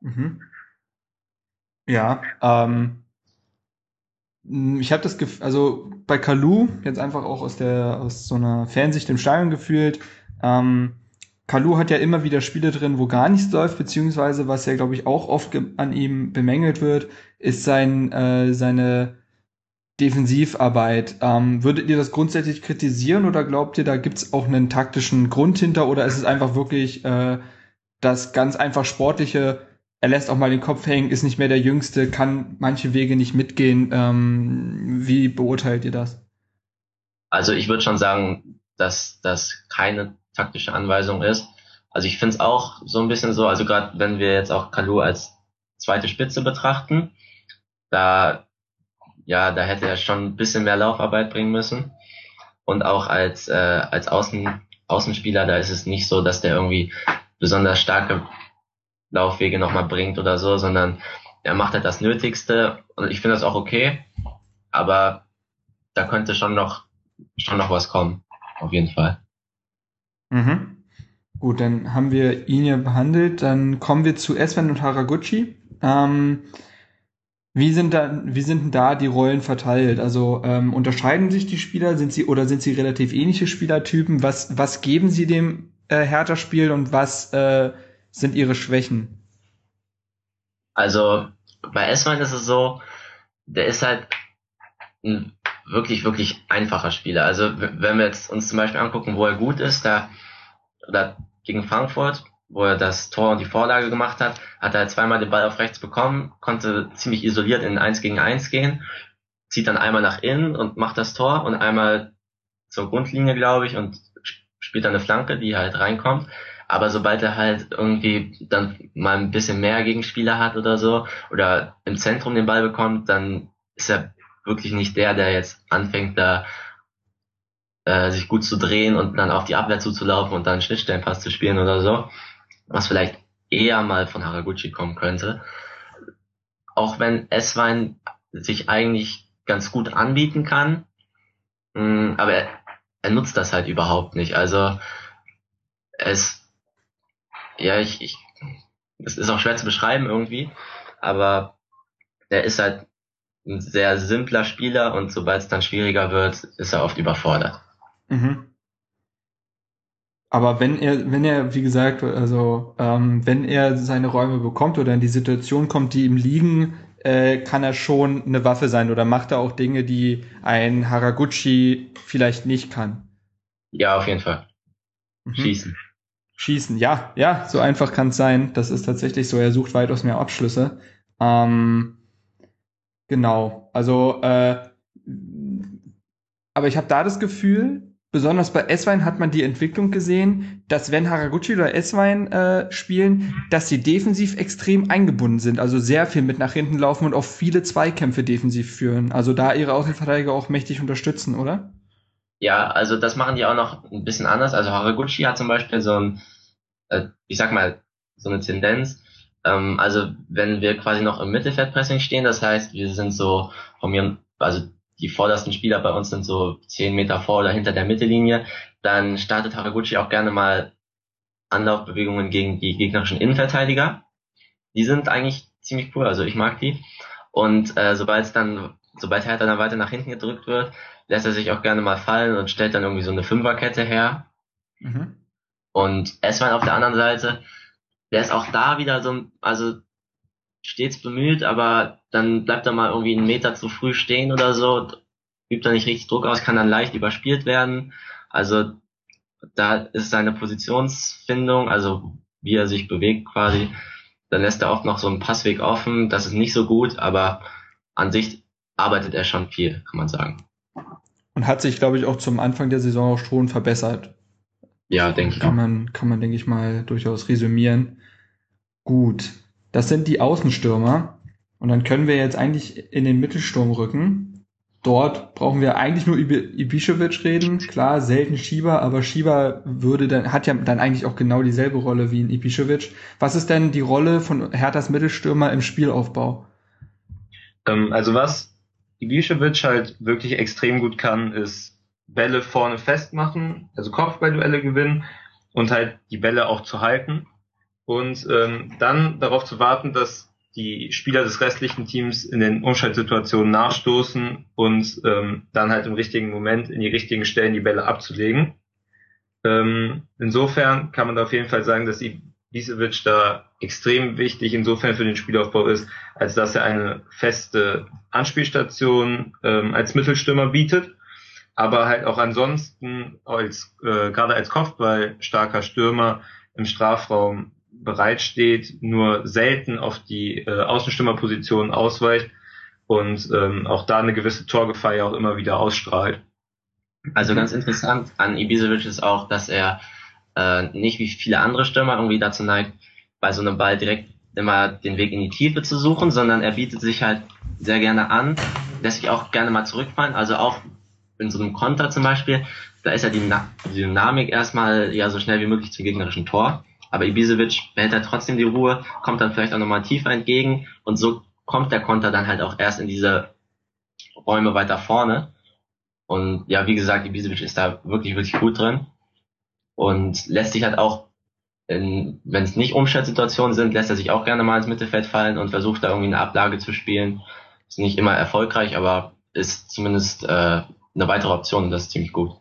Speaker 3: Mhm.
Speaker 1: Ja, ähm, hm, ich habe das Gefühl, also bei Kalu, jetzt einfach auch aus der aus so einer Fansicht im Stadion gefühlt, ähm, Kalu hat ja immer wieder Spiele drin, wo gar nichts läuft, beziehungsweise was ja, glaube ich, auch oft an ihm bemängelt wird, ist sein äh, seine Defensivarbeit. Ähm, würdet ihr das grundsätzlich kritisieren oder glaubt ihr, da gibt's auch einen taktischen Grund hinter oder ist es einfach wirklich äh, das ganz einfach sportliche, er lässt auch mal den Kopf hängen, ist nicht mehr der Jüngste, kann manche Wege nicht mitgehen. Ähm, wie beurteilt ihr das?
Speaker 2: Also ich würde schon sagen, dass das keine taktische Anweisung ist. Also ich finde es auch so ein bisschen so, also gerade wenn wir jetzt auch Kalu als zweite Spitze betrachten, da ja, da hätte er schon ein bisschen mehr Laufarbeit bringen müssen. Und auch als äh, als Außen, Außenspieler, da ist es nicht so, dass der irgendwie besonders starke Laufwege nochmal bringt oder so, sondern er macht halt das Nötigste und ich finde das auch okay, aber da könnte schon noch, schon noch was kommen, auf jeden Fall.
Speaker 1: Mhm. Gut, dann haben wir ihn ja behandelt, dann kommen wir zu Esven und Haraguchi. Ähm, wie sind da, wie sind denn da die Rollen verteilt? Also ähm, unterscheiden sich die Spieler, sind sie oder sind sie relativ ähnliche Spielertypen? Was, was geben sie dem äh, Hertha-Spiel und was äh, sind ihre Schwächen?
Speaker 2: Also bei Esman ist es so, der ist halt ein wirklich, wirklich einfacher Spieler. Also wenn wir jetzt uns zum Beispiel angucken, wo er gut ist, da oder gegen Frankfurt, wo er das Tor und die Vorlage gemacht hat, hat er zweimal den Ball auf rechts bekommen, konnte ziemlich isoliert in 1 gegen 1 gehen, zieht dann einmal nach innen und macht das Tor und einmal zur Grundlinie, glaube ich, und spielt dann eine Flanke, die halt reinkommt. Aber sobald er halt irgendwie dann mal ein bisschen mehr Gegenspieler hat oder so, oder im Zentrum den Ball bekommt, dann ist er wirklich nicht der, der jetzt anfängt, da äh, sich gut zu drehen und dann auf die Abwehr zuzulaufen und dann Schnittstellenpass zu spielen oder so. Was vielleicht eher mal von Haraguchi kommen könnte. Auch wenn S-Wein sich eigentlich ganz gut anbieten kann, mh, mm, aber er, er nutzt das halt überhaupt nicht. Also es ja, ich, ich, es ist auch schwer zu beschreiben irgendwie, aber er ist halt ein sehr simpler Spieler und sobald es dann schwieriger wird, ist er oft überfordert. Mhm.
Speaker 1: Aber wenn er, wenn er, wie gesagt, also ähm, wenn er seine Räume bekommt oder in die Situation kommt, die ihm liegen, äh, kann er schon eine Waffe sein oder macht er auch Dinge, die ein Haraguchi vielleicht nicht kann.
Speaker 2: Ja, auf jeden Fall. Mhm. Schießen.
Speaker 1: Schießen, ja, ja, so einfach kann es sein. Das ist tatsächlich so. Er sucht weitaus mehr Abschlüsse. Ähm, genau. Also, äh, aber ich habe da das Gefühl, besonders bei S-Wein hat man die Entwicklung gesehen, dass wenn Haraguchi oder S-Wein äh, spielen, dass sie defensiv extrem eingebunden sind, also sehr viel mit nach hinten laufen und auch viele Zweikämpfe defensiv führen. Also da ihre Außenverteidiger auch mächtig unterstützen, oder?
Speaker 2: Ja, also das machen die auch noch ein bisschen anders. Also Haraguchi hat zum Beispiel so ein, äh, ich sag mal, so eine Tendenz. Ähm, also wenn wir quasi noch im Mittelfeldpressing stehen, das heißt, wir sind so von mir, also die vordersten Spieler bei uns sind so zehn Meter vor oder hinter der Mittellinie, dann startet Haraguchi auch gerne mal Anlaufbewegungen gegen die gegnerischen Innenverteidiger. Die sind eigentlich ziemlich cool, also ich mag die. Und äh, sobald es dann, sobald Hertha dann weiter nach hinten gedrückt wird, lässt er sich auch gerne mal fallen und stellt dann irgendwie so eine Fünferkette her. Mhm. Und Eswein auf der anderen Seite, der ist auch da wieder so, also stets bemüht, aber dann bleibt er mal irgendwie einen Meter zu früh stehen oder so, übt er nicht richtig Druck aus, kann dann leicht überspielt werden. Also da ist seine Positionsfindung, also wie er sich bewegt quasi, dann lässt er oft noch so einen Passweg offen. Das ist nicht so gut, aber an sich arbeitet er schon viel, kann man sagen.
Speaker 1: Und hat sich, glaube ich, auch zum Anfang der Saison auch schon verbessert.
Speaker 2: Ja, denke ich.
Speaker 1: Kann man, kann man, denke ich mal, durchaus resümieren. Gut. Das sind die Außenstürmer. Und dann können wir jetzt eigentlich in den Mittelsturm rücken. Dort brauchen wir eigentlich nur über Ibišević reden. Klar, selten Schieber, aber Schieber würde dann, hat ja dann eigentlich auch genau dieselbe Rolle wie ein Ibišević. Was ist denn die Rolle von Herthas Mittelstürmer im Spielaufbau?
Speaker 3: Ähm, also was Ibišević halt wirklich extrem gut kann, ist Bälle vorne festmachen, also Kopfballduelle gewinnen und halt die Bälle auch zu halten und ähm, dann darauf zu warten, dass die Spieler des restlichen Teams in den Umschaltsituationen nachstoßen und ähm, dann halt im richtigen Moment in die richtigen Stellen die Bälle abzulegen. Ähm, insofern kann man da auf jeden Fall sagen, dass Ibisevic da extrem wichtig insofern für den Spielaufbau ist, als dass er eine feste Anspielstation ähm, als Mittelstürmer bietet, aber halt auch ansonsten als äh, gerade als Kopfball starker Stürmer im Strafraum bereitsteht, nur selten auf die äh, Außenstürmerposition ausweicht und ähm, auch da eine gewisse Torgefahr ja auch immer wieder ausstrahlt.
Speaker 2: Also ganz interessant an Ibisevic ist auch, dass er äh, nicht wie viele andere Stürmer irgendwie dazu neigt, bei so einem Ball direkt immer den Weg in die Tiefe zu suchen, sondern er bietet sich halt sehr gerne an, lässt sich auch gerne mal zurückfallen, also auch in so einem Konter zum Beispiel, da ist ja die, Dynamik erstmal ja so schnell wie möglich zum gegnerischen Tor aber Ibisevic behält da trotzdem die Ruhe, kommt dann vielleicht auch nochmal tiefer entgegen und so kommt der Konter dann halt auch erst in diese Räume weiter vorne. Und ja, wie gesagt, Ibisevic ist da wirklich, wirklich gut drin und lässt sich halt auch, wenn es nicht Umschaltsituationen sind, lässt er sich auch gerne mal ins Mittelfeld fallen und versucht da irgendwie eine Ablage zu spielen. Ist nicht immer erfolgreich, aber ist zumindest äh, eine weitere Option und das ist ziemlich gut.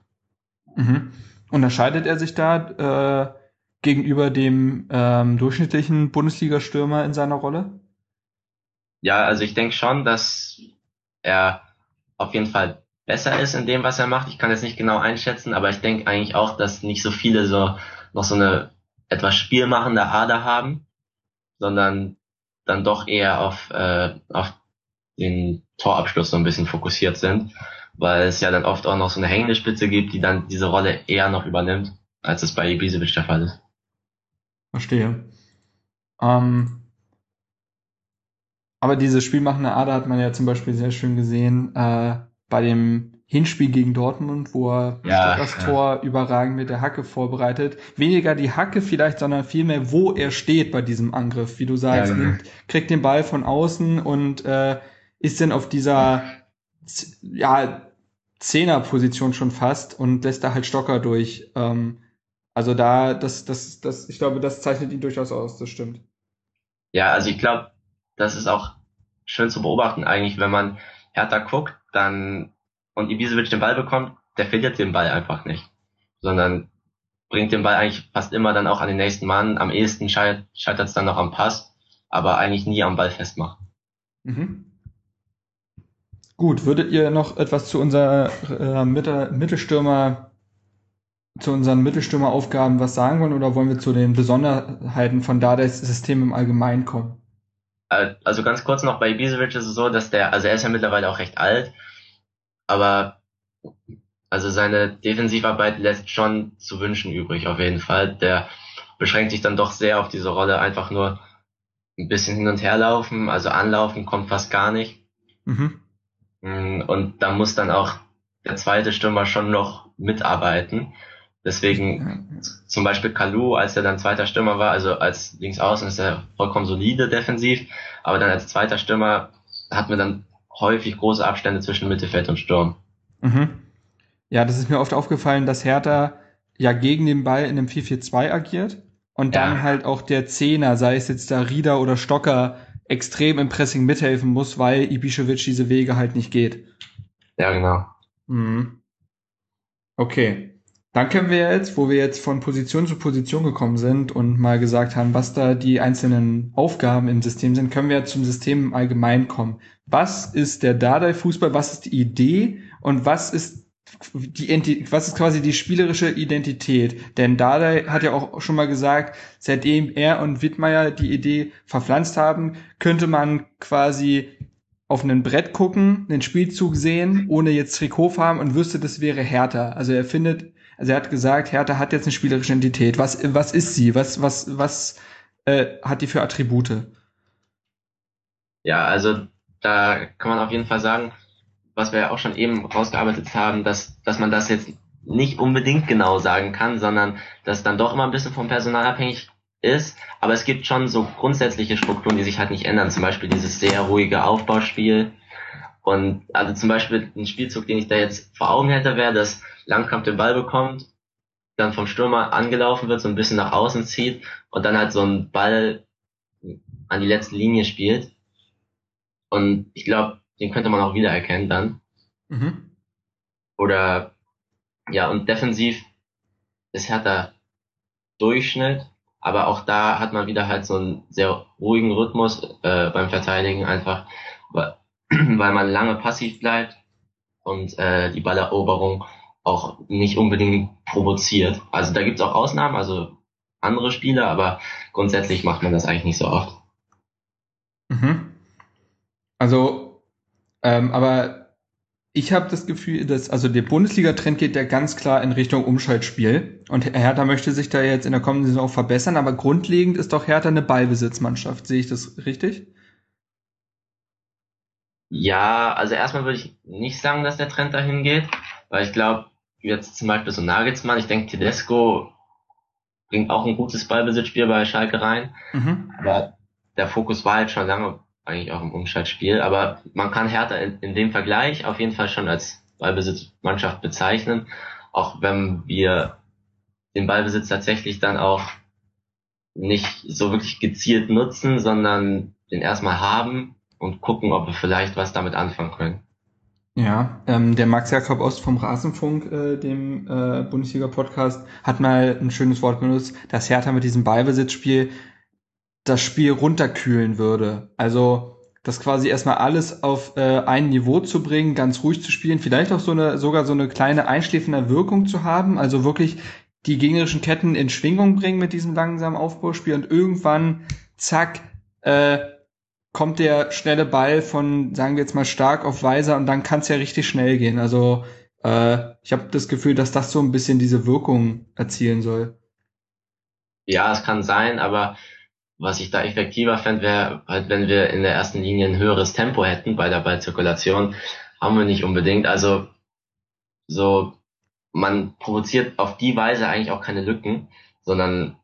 Speaker 1: Mhm. Unterscheidet er sich da äh, gegenüber dem ähm, durchschnittlichen Bundesliga-Stürmer in seiner Rolle?
Speaker 2: Ja, also ich denke schon, dass er auf jeden Fall besser ist in dem, was er macht. Ich kann es nicht genau einschätzen, aber ich denke eigentlich auch, dass nicht so viele so noch so eine etwas spielmachende Ader haben, sondern dann doch eher auf, äh, auf den Torabschluss so ein bisschen fokussiert sind, weil es ja dann oft auch noch so eine hängende Spitze gibt, die dann diese Rolle eher noch übernimmt, als es bei Ibisevic der Fall ist.
Speaker 1: Verstehe. Ähm, aber diese spielmachende Ader hat man ja zum Beispiel sehr schön gesehen äh, bei dem Hinspiel gegen Dortmund, wo er ja, das ja. Tor überragend mit der Hacke vorbereitet. Weniger die Hacke vielleicht, sondern vielmehr, wo er steht bei diesem Angriff. Wie du sagst, ja, genau. kriegt den Ball von außen und äh, ist dann auf dieser ja, Zehnerposition schon fast und lässt da halt Stocker durch. Ähm, also da, das, das, das, ich glaube, das zeichnet ihn durchaus aus, das stimmt.
Speaker 2: Ja, also ich glaube, das ist auch schön zu beobachten eigentlich, wenn man härter guckt, dann und Ibisevic den Ball bekommt, der verliert den Ball einfach nicht, sondern bringt den Ball eigentlich fast immer dann auch an den nächsten Mann. Am ehesten scheitert es dann noch am Pass, aber eigentlich nie am Ball festmachen. Mhm.
Speaker 1: Gut, würdet ihr noch etwas zu unserer äh, Mittelstürmer zu unseren Mittelstürmeraufgaben was sagen wollen oder wollen wir zu den Besonderheiten von Dades System im Allgemeinen kommen?
Speaker 2: Äh, also ganz kurz noch bei Ibisevic ist es so, dass der, also er ist ja mittlerweile auch recht alt, aber Also seine Defensivarbeit lässt schon zu wünschen übrig, auf jeden Fall. Der beschränkt sich dann doch sehr auf diese Rolle, einfach nur ein bisschen hin und her laufen, also anlaufen kommt fast gar nicht. Mhm. Mm, und da muss dann auch der zweite Stürmer schon noch mitarbeiten. Deswegen zum Beispiel Kalu, als er dann zweiter Stürmer war, also als Linksaußen ist er vollkommen solide defensiv, aber dann als zweiter Stürmer hat man dann häufig große Abstände zwischen Mittelfeld und Sturm.
Speaker 1: Mhm. Ja, das ist mir oft aufgefallen, dass Hertha ja gegen den Ball in einem 4-4-2 agiert und dann ja. halt auch der Zehner, sei es jetzt da Rieder oder Stocker, extrem im Pressing mithelfen muss, weil Ibišević diese Wege halt nicht geht.
Speaker 2: Ja, genau.
Speaker 1: Mhm. Okay. Dann können wir jetzt, wo wir jetzt von Position zu Position gekommen sind und mal gesagt haben, was da die einzelnen Aufgaben im System sind, können wir zum System allgemein kommen. Was ist der Dardai-Fußball? Was ist die Idee? Und was ist die, was ist quasi die spielerische Identität? Denn Dardai hat ja auch schon mal gesagt, seitdem er und Wittmeier die Idee verpflanzt haben, könnte man quasi auf ein Brett gucken, einen Spielzug sehen, ohne jetzt Trikotfarben und wüsste, das wäre Hertha. Also er findet, also er hat gesagt, Hertha hat jetzt eine spielerische Identität. Was, was ist sie? Was, was, was äh, hat die für Attribute?
Speaker 2: Ja, also da kann man auf jeden Fall sagen, was wir ja auch schon eben rausgearbeitet haben, dass, dass man das jetzt nicht unbedingt genau sagen kann, sondern dass dann doch immer ein bisschen vom Personal abhängig ist. Aber es gibt schon so grundsätzliche Strukturen, die sich halt nicht ändern. Zum Beispiel dieses sehr ruhige Aufbauspiel. Und also zum Beispiel ein Spielzug, den ich da jetzt vor Augen hätte, wäre, dass Langkamp den Ball bekommt, dann vom Stürmer angelaufen wird, so ein bisschen nach außen zieht und dann halt so einen Ball an die letzte Linie spielt. Und ich glaube, den könnte man auch wiedererkennen dann. Mhm. Oder ja, und defensiv ist Hertha Durchschnitt, aber auch da hat man wieder halt so einen sehr ruhigen Rhythmus äh, beim Verteidigen, einfach weil, man lange passiv bleibt und äh, die Balleroberung auch nicht unbedingt provoziert. Also da gibt's auch Ausnahmen, also andere Spieler, aber grundsätzlich macht man das eigentlich nicht so oft.
Speaker 1: Mhm. Also ähm, aber ich habe das Gefühl, dass also der Bundesliga-Trend geht ja ganz klar in Richtung Umschaltspiel. Und Hertha möchte sich da jetzt in der kommenden Saison auch verbessern, aber grundlegend ist doch Hertha eine Ballbesitzmannschaft. Sehe ich das richtig?
Speaker 2: Ja, also erstmal würde ich nicht sagen, dass der Trend dahin geht, weil ich glaube, jetzt zum Beispiel so Nagelsmann, ich denke, Tedesco bringt auch ein gutes Ballbesitzspiel bei Schalke rein, mhm. aber der Fokus war halt schon lange eigentlich auch im Umschaltspiel. Aber man kann Hertha in, in dem Vergleich auf jeden Fall schon als Ballbesitzmannschaft bezeichnen, auch wenn wir den Ballbesitz tatsächlich dann auch nicht so wirklich gezielt nutzen, sondern den erstmal haben und gucken, ob wir vielleicht was damit anfangen können.
Speaker 1: Ja, ähm, der Max Jakob Ost vom Rasenfunk, äh, dem äh, Bundesliga-Podcast, hat mal ein schönes Wort benutzt, dass Hertha mit diesem Ballbesitzspiel das Spiel runterkühlen würde. Also das quasi erstmal alles auf äh, ein Niveau zu bringen, ganz ruhig zu spielen, vielleicht auch so eine sogar so eine kleine einschläfende Wirkung zu haben, also wirklich die gegnerischen Ketten in Schwingung bringen mit diesem langsamen Aufbauspiel und irgendwann zack äh, kommt der schnelle Ball von sagen wir jetzt mal stark auf Weiser und dann kann es ja richtig schnell gehen. Also äh, ich habe das Gefühl, dass das so ein bisschen diese Wirkung erzielen soll.
Speaker 2: Ja, es kann sein, aber was ich da effektiver fände, wäre halt, wenn wir in der ersten Linie ein höheres Tempo hätten bei der Ballzirkulation. Haben wir nicht unbedingt. Also so, man provoziert auf die Weise eigentlich auch keine Lücken, sondern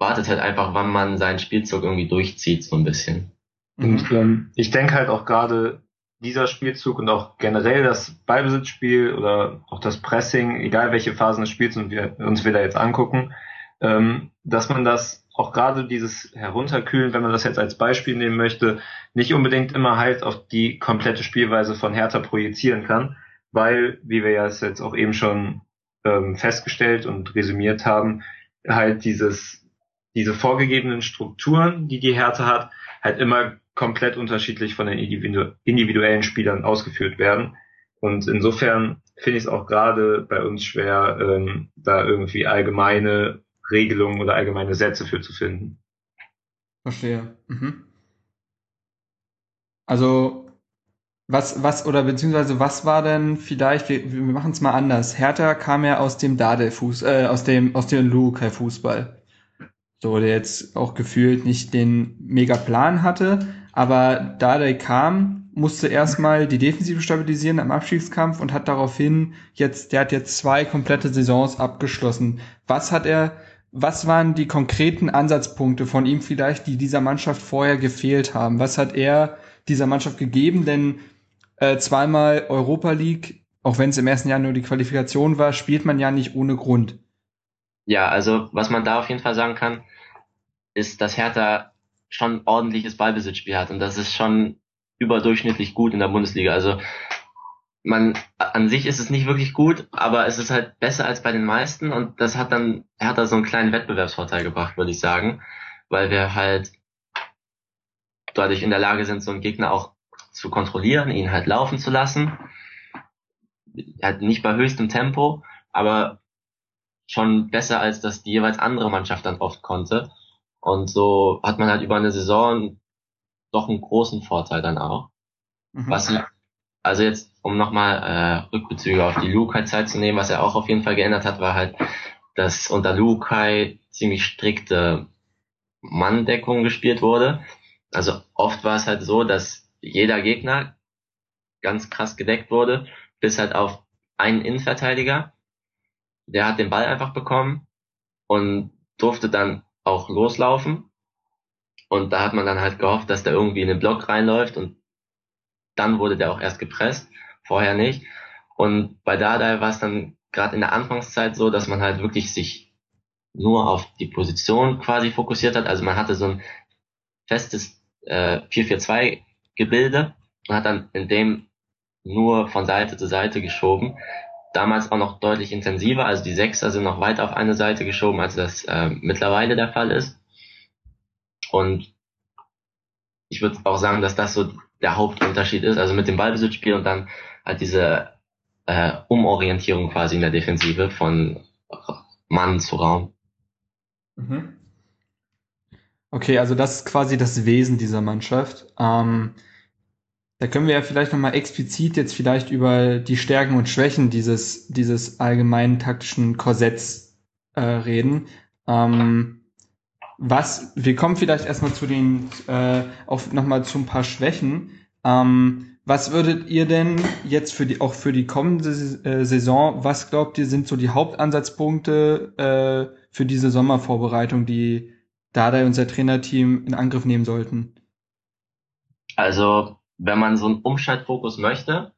Speaker 2: wartet halt einfach, wann man seinen Spielzug irgendwie durchzieht, so ein bisschen.
Speaker 3: Und ähm, ich denke halt auch gerade dieser Spielzug und auch generell das Ballbesitzspiel oder auch das Pressing, egal welche Phasen des Spiels und wir uns wieder jetzt angucken, ähm, dass man das auch gerade dieses Herunterkühlen, wenn man das jetzt als Beispiel nehmen möchte, nicht unbedingt immer halt auf die komplette Spielweise von Hertha projizieren kann, weil, wie wir ja es jetzt auch eben schon ähm, festgestellt und resümiert haben, halt dieses, diese vorgegebenen Strukturen, die die Hertha hat, halt immer komplett unterschiedlich von den individuellen Spielern ausgeführt werden. Und insofern finde ich es auch gerade bei uns schwer, ähm, da irgendwie allgemeine Regelungen oder allgemeine Sätze für zu finden.
Speaker 1: Verstehe. Mhm. Also Was, was, oder beziehungsweise was war denn vielleicht, wir, wir machen es mal anders. Hertha kam ja aus dem Dade-Fuß, äh, aus dem, aus dem Lukai-Fußball. So, der jetzt auch gefühlt nicht den mega Plan hatte, aber Dade kam, musste erstmal die Defensive stabilisieren am Abstiegskampf und hat daraufhin jetzt, der hat jetzt zwei komplette Saisons abgeschlossen. Was hat er, was waren die konkreten Ansatzpunkte von ihm vielleicht, die dieser Mannschaft vorher gefehlt haben? Was hat er dieser Mannschaft gegeben? Denn äh, zweimal Europa League, auch wenn es im ersten Jahr nur die Qualifikation war, spielt man ja nicht ohne Grund.
Speaker 2: Ja, also was man da auf jeden Fall sagen kann, ist, dass Hertha schon ordentliches Ballbesitzspiel hat und das ist schon überdurchschnittlich gut in der Bundesliga. Also man an sich ist es nicht wirklich gut, aber es ist halt besser als bei den meisten und das hat dann Hertha so einen kleinen Wettbewerbsvorteil gebracht, würde ich sagen, weil wir halt dadurch in der Lage sind, so einen Gegner auch zu kontrollieren, ihn halt laufen zu lassen. Halt nicht bei höchstem Tempo, aber schon besser als das die jeweils andere Mannschaft dann oft konnte. Und so hat man halt über eine Saison doch einen großen Vorteil dann auch. Mhm. Was, also jetzt, um nochmal äh, Rückbezüge auf die Lukai-Zeit zu nehmen, was er auch auf jeden Fall geändert hat, war halt, dass unter Lukai ziemlich strikte Manndeckung gespielt wurde. Also oft war es halt so, dass jeder Gegner ganz krass gedeckt wurde, bis halt auf einen Innenverteidiger. Der hat den Ball einfach bekommen und durfte dann auch loslaufen. Und da hat man dann halt gehofft, dass der irgendwie in den Block reinläuft und dann wurde der auch erst gepresst, vorher nicht. Und bei Dada war es dann gerade in der Anfangszeit so, dass man halt wirklich sich nur auf die Position quasi fokussiert hat. Also man hatte so ein festes äh, 4-4-2 Gebilde und hat dann in dem nur von Seite zu Seite geschoben. Damals auch noch deutlich intensiver, also die Sechser sind noch weiter auf eine Seite geschoben, als das äh, mittlerweile der Fall ist. Und ich würde auch sagen, dass das so der Hauptunterschied ist, also mit dem Ballbesitzspiel und dann halt diese äh, Umorientierung quasi in der Defensive von Mann zu Raum.
Speaker 1: Mhm. Okay, also das ist quasi das Wesen dieser Mannschaft. Ähm, da können wir ja vielleicht nochmal explizit jetzt vielleicht über die Stärken und Schwächen dieses, dieses allgemeinen taktischen Korsetts äh, reden. Ähm, was, wir kommen vielleicht erstmal zu den, äh, auch nochmal zu ein paar Schwächen. Ähm, was würdet ihr denn jetzt für die, auch für die kommende äh, Saison, was glaubt ihr, sind so die Hauptansatzpunkte äh, für diese Sommervorbereitung, die Dada und sein Trainerteam in Angriff nehmen sollten?
Speaker 2: Also, wenn man so einen Umschaltfokus möchte,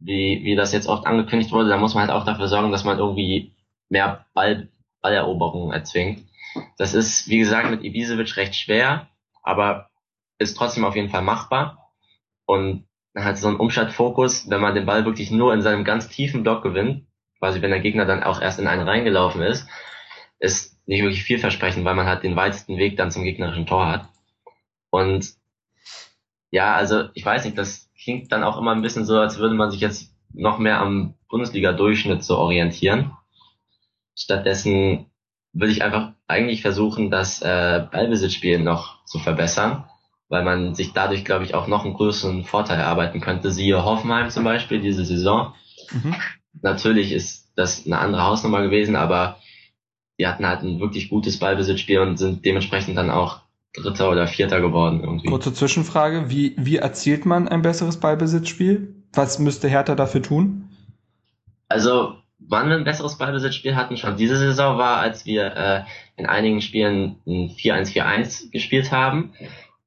Speaker 2: wie, wie das jetzt oft angekündigt wurde, dann muss man halt auch dafür sorgen, dass man irgendwie mehr Ball, Balleroberungen erzwingt. Das ist, wie gesagt, mit Ibisevic recht schwer, aber ist trotzdem auf jeden Fall machbar. Und halt so ein Umschaltfokus, wenn man den Ball wirklich nur in seinem ganz tiefen Block gewinnt, quasi wenn der Gegner dann auch erst in einen reingelaufen ist, ist nicht wirklich vielversprechend, weil man halt den weitesten Weg dann zum gegnerischen Tor hat. Und ja, also ich weiß nicht, das klingt dann auch immer ein bisschen so, als würde man sich jetzt noch mehr am Bundesliga-Durchschnitt so orientieren. Stattdessen würde ich einfach eigentlich versuchen, das äh, Ballbesitzspiel noch zu verbessern, weil man sich dadurch, glaube ich, auch noch einen größeren Vorteil erarbeiten könnte. Siehe Hoffenheim zum Beispiel diese Saison. Mhm. Natürlich ist das eine andere Hausnummer gewesen, aber die hatten halt ein wirklich gutes Ballbesitzspiel und sind dementsprechend dann auch Dritter oder Vierter geworden irgendwie.
Speaker 1: Kurze Zwischenfrage, wie, wie erzielt man ein besseres Ballbesitzspiel? Was müsste Hertha dafür tun?
Speaker 2: Also, wann wir ein besseres Ballbesitzspiel hatten, schon diese Saison war, als wir äh, in einigen Spielen ein 4-1-4-1 gespielt haben.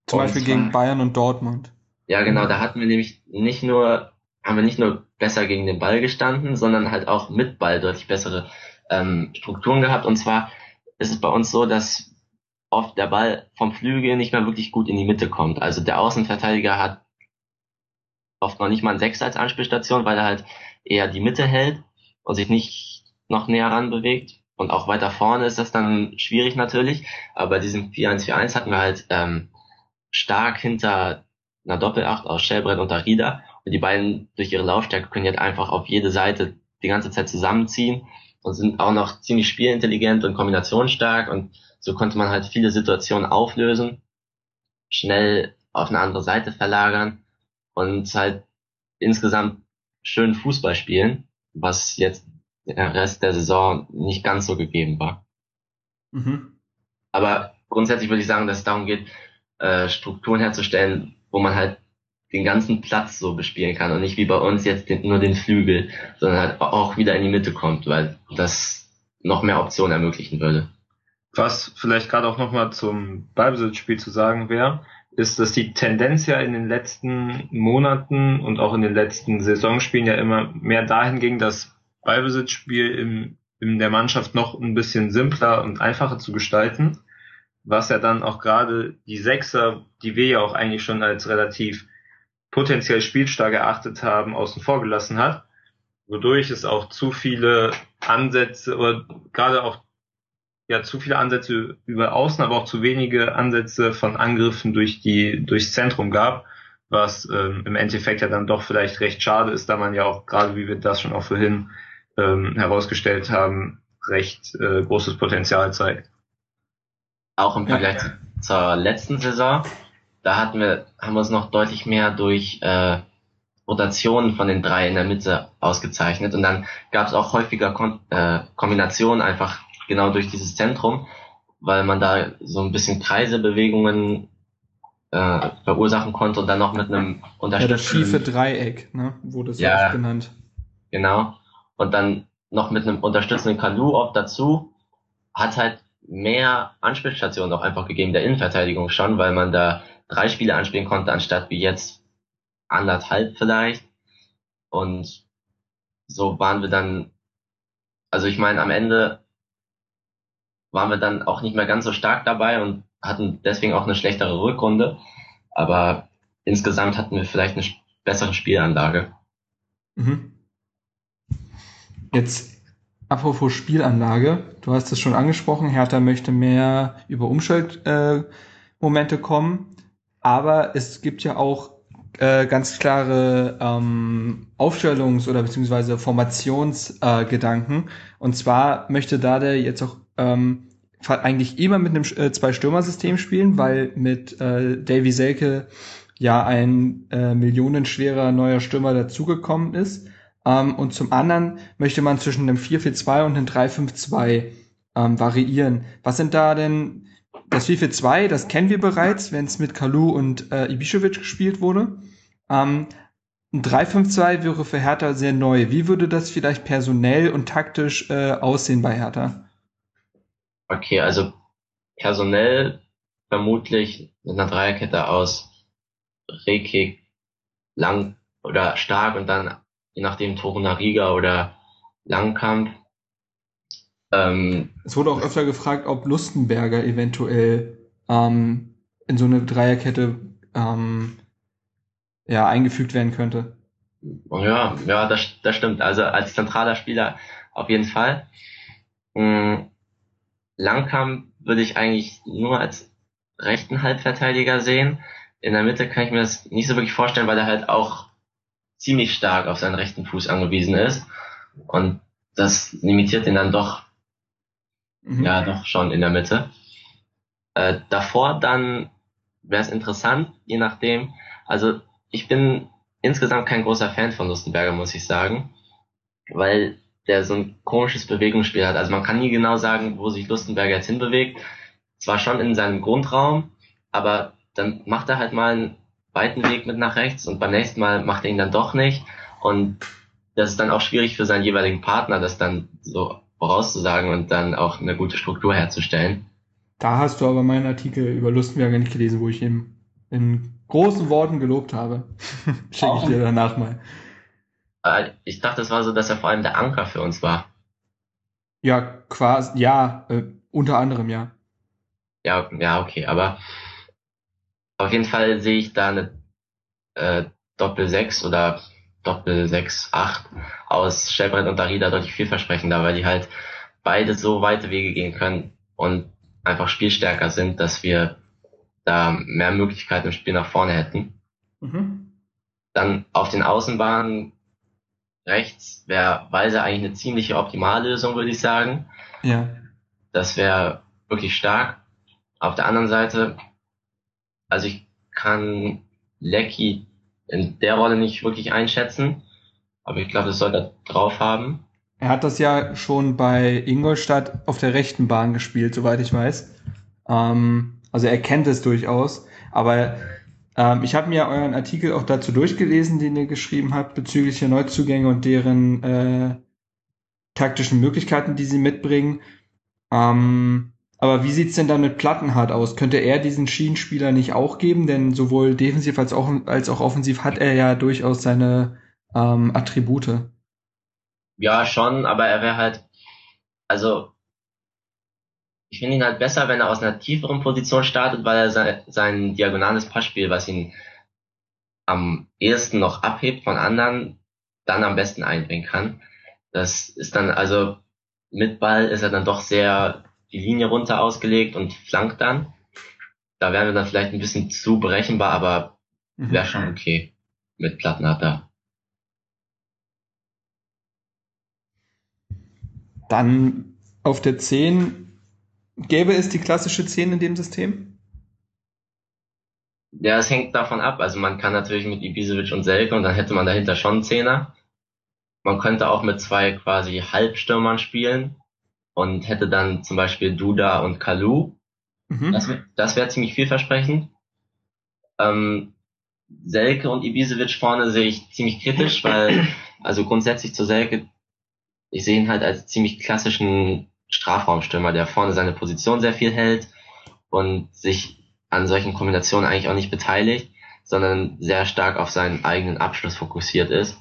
Speaker 1: Zum und Beispiel gegen Bayern und Dortmund.
Speaker 2: Ja, genau, da hatten wir nämlich nicht nur, haben wir nicht nur besser gegen den Ball gestanden, sondern halt auch mit Ball deutlich bessere ähm, Strukturen gehabt. Und zwar ist es bei uns so, dass oft der Ball vom Flügel nicht mehr wirklich gut in die Mitte kommt. Also der Außenverteidiger hat oft noch nicht mal ein Sechs als Anspielstation, weil er halt eher die Mitte hält und sich nicht noch näher ran bewegt. Und auch weiter vorne ist das dann schwierig natürlich. Aber bei diesem 4-1-4-1 hatten wir halt ähm, stark hinter einer Doppelacht aus Schellbrett und Arida. Und die beiden durch ihre Laufstärke können jetzt einfach auf jede Seite die ganze Zeit zusammenziehen und sind auch noch ziemlich spielintelligent und kombinationsstark und so konnte man halt viele Situationen auflösen, schnell auf eine andere Seite verlagern und halt insgesamt schön Fußball spielen, was jetzt der Rest der Saison nicht ganz so gegeben war. Mhm. Aber grundsätzlich würde ich sagen, dass es darum geht, äh, Strukturen herzustellen, wo man halt den ganzen Platz so bespielen kann und nicht wie bei uns jetzt nur den Flügel, sondern halt auch wieder in die Mitte kommt, weil das noch mehr Optionen ermöglichen würde.
Speaker 3: Was vielleicht gerade auch nochmal zum Ballbesitzspiel zu sagen wäre, ist, dass die Tendenz ja in den letzten Monaten und auch in den letzten Saisonspielen ja immer mehr dahin ging, das Ballbesitzspiel im, in der Mannschaft noch ein bisschen simpler und einfacher zu gestalten, was ja dann auch gerade die Sechser, die wir ja auch eigentlich schon als relativ potenziell spielstark erachtet haben, außen vor gelassen hat, wodurch es auch zu viele Ansätze oder gerade auch ja zu viele Ansätze über Außen, aber auch zu wenige Ansätze von Angriffen durch die durchs Zentrum gab, was ähm, im Endeffekt ja dann doch vielleicht recht schade ist, da man ja auch gerade wie wir das schon auch vorhin ähm, herausgestellt haben, recht äh, großes Potenzial zeigt.
Speaker 2: Auch im Vergleich ja. zur letzten Saison, da hatten wir, haben wir uns noch deutlich mehr durch äh, Rotationen von den drei in der Mitte ausgezeichnet und dann gab es auch häufiger Kon äh, Kombinationen einfach genau durch dieses Zentrum, weil man da so ein bisschen Kreisebewegungen äh, verursachen konnte und dann noch mit einem
Speaker 1: Unterstützung. Ja, das schiefe Dreieck, ne, wurde es ja, auch genannt.
Speaker 2: Genau. Und dann noch mit einem unterstützenden Kalu-Op dazu, hat halt mehr Anspielstationen auch einfach gegeben der Innenverteidigung schon, weil man da drei Spiele anspielen konnte, anstatt wie jetzt anderthalb vielleicht. Und so waren wir dann, also ich meine, am Ende waren wir dann auch nicht mehr ganz so stark dabei und hatten deswegen auch eine schlechtere Rückrunde. Aber insgesamt hatten wir vielleicht eine bessere Spielanlage. Mhm.
Speaker 1: Jetzt apropos Spielanlage, du hast es schon angesprochen, Hertha möchte mehr über Umschaltmomente äh, kommen, aber es gibt ja auch äh, ganz klare ähm, Aufstellungs- oder beziehungsweise Formationsgedanken. Äh, und zwar möchte Dade jetzt auch ähm, eigentlich immer mit einem äh, Zwei-Stürmer-System spielen, weil mit äh, Davy Selke ja ein äh, millionenschwerer neuer Stürmer dazugekommen ist. Ähm, und zum anderen möchte man zwischen einem 4-4-2 und einem 3-5-2 ähm, variieren. Was sind da denn das 4-4-2, das kennen wir bereits, wenn es mit Kalu und äh, Ibišević gespielt wurde. Ähm, ein 3-5-2 wäre für Hertha sehr neu. Wie würde das vielleicht personell und taktisch äh, aussehen bei Hertha?
Speaker 2: Okay, also personell vermutlich mit einer Dreierkette aus Rekik, Lang oder Stark und dann je nachdem Torunariga oder Langkamp.
Speaker 1: Ähm, es wurde auch öfter gefragt, ob Lustenberger eventuell ähm, in so eine Dreierkette ähm, ja, eingefügt werden könnte.
Speaker 2: Ja, ja, das, das stimmt. Also als zentraler Spieler auf jeden Fall. Mhm. Langkamp würde ich eigentlich nur als rechten Halbverteidiger sehen. In der Mitte kann ich mir das nicht so wirklich vorstellen, weil er halt auch ziemlich stark auf seinen rechten Fuß angewiesen ist. Und das limitiert ihn dann doch, mhm. ja, doch schon in der Mitte. Äh, davor dann wäre es interessant, je nachdem. Also ich bin insgesamt kein großer Fan von Lustenberger, muss ich sagen, weil der so ein komisches Bewegungsspiel hat. Also man kann nie genau sagen, wo sich Lustenberger jetzt hinbewegt. Zwar schon in seinem Grundraum, aber dann macht er halt mal einen weiten Weg mit nach rechts und beim nächsten Mal macht er ihn dann doch nicht. Und das ist dann auch schwierig für seinen jeweiligen Partner, das dann so vorauszusagen und dann auch eine gute Struktur herzustellen.
Speaker 1: Da hast du aber meinen Artikel über Lustenberger nicht gelesen, wo ich ihm in großen Worten gelobt habe. Schicke ich dir danach mal.
Speaker 2: Ich dachte, es war so, dass er vor allem der Anker für uns war.
Speaker 1: Ja, quasi, ja, äh, unter anderem, ja.
Speaker 2: Ja, ja, okay, aber auf jeden Fall sehe ich da eine äh, Doppel 6 oder Doppel 6, 8 aus Stellbrett und Darida deutlich vielversprechender, weil die halt beide so weite Wege gehen können und einfach spielstärker sind, dass wir da mehr Möglichkeiten im Spiel nach vorne hätten. Mhm. Dann auf den Außenbahnen rechts wäre Weise eigentlich eine ziemliche Optimallösung, würde ich sagen. Ja. Das wäre wirklich stark. Auf der anderen Seite, also ich kann Lecky in der Rolle nicht wirklich einschätzen. Aber ich glaube, das soll er drauf haben.
Speaker 1: Er hat das ja schon bei Ingolstadt auf der rechten Bahn gespielt, soweit ich weiß. Ähm, also er kennt es durchaus. Aber ähm, ich habe mir euren Artikel auch dazu durchgelesen, den ihr geschrieben habt, bezüglich der Neuzugänge und deren äh, taktischen Möglichkeiten, die sie mitbringen. Ähm, aber wie sieht's denn dann mit Plattenhardt aus? Könnte er diesen Schienenspieler nicht auch geben? Denn sowohl defensiv als auch, als auch offensiv hat er ja durchaus seine ähm, Attribute.
Speaker 2: Ja, schon, aber er wäre halt, also ich finde ihn halt besser, wenn er aus einer tieferen Position startet, weil er sein, sein diagonales Passspiel, was ihn am ehesten noch abhebt von anderen, dann am besten einbringen kann. Das ist dann, also mit Ball ist er dann doch sehr die Linie runter ausgelegt und flankt dann. Da wären wir dann vielleicht ein bisschen zu berechenbar, aber mhm. wäre schon okay mit Plattenhardt
Speaker 1: Dann auf der 10 Gäbe es die klassische 10 in dem System?
Speaker 2: Ja, es hängt davon ab. Also man kann natürlich mit Ibisevic und Selke und dann hätte man dahinter schon einen Zehner. Man könnte auch mit zwei quasi Halbstürmern spielen und hätte dann zum Beispiel Duda und Kalu. Mhm. Das, das wäre ziemlich vielversprechend. Ähm, Selke und Ibisevic vorne sehe ich ziemlich kritisch, weil, also grundsätzlich zu Selke, ich sehe ihn halt als ziemlich klassischen Strafraumstürmer, der vorne seine Position sehr viel hält und sich an solchen Kombinationen eigentlich auch nicht beteiligt, sondern sehr stark auf seinen eigenen Abschluss fokussiert ist.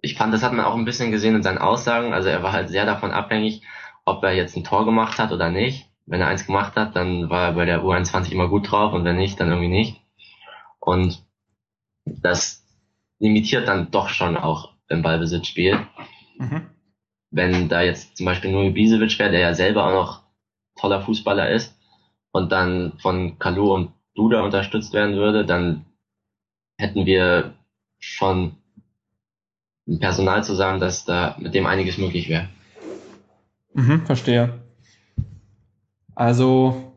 Speaker 2: Ich fand, das hat man auch ein bisschen gesehen in seinen Aussagen. Also er war halt sehr davon abhängig, ob er jetzt ein Tor gemacht hat oder nicht. Wenn er eins gemacht hat, dann war er bei der U21 immer gut drauf und wenn nicht, dann irgendwie nicht. Und das limitiert dann doch schon auch im Ballbesitzspiel. Mhm wenn da jetzt zum Beispiel nur Ibisevic wäre, der ja selber auch noch toller Fußballer ist und dann von Kalu und Duda unterstützt werden würde, dann hätten wir schon ein Personal zusammen, dass da mit dem einiges möglich wäre.
Speaker 1: Mhm, verstehe. Also,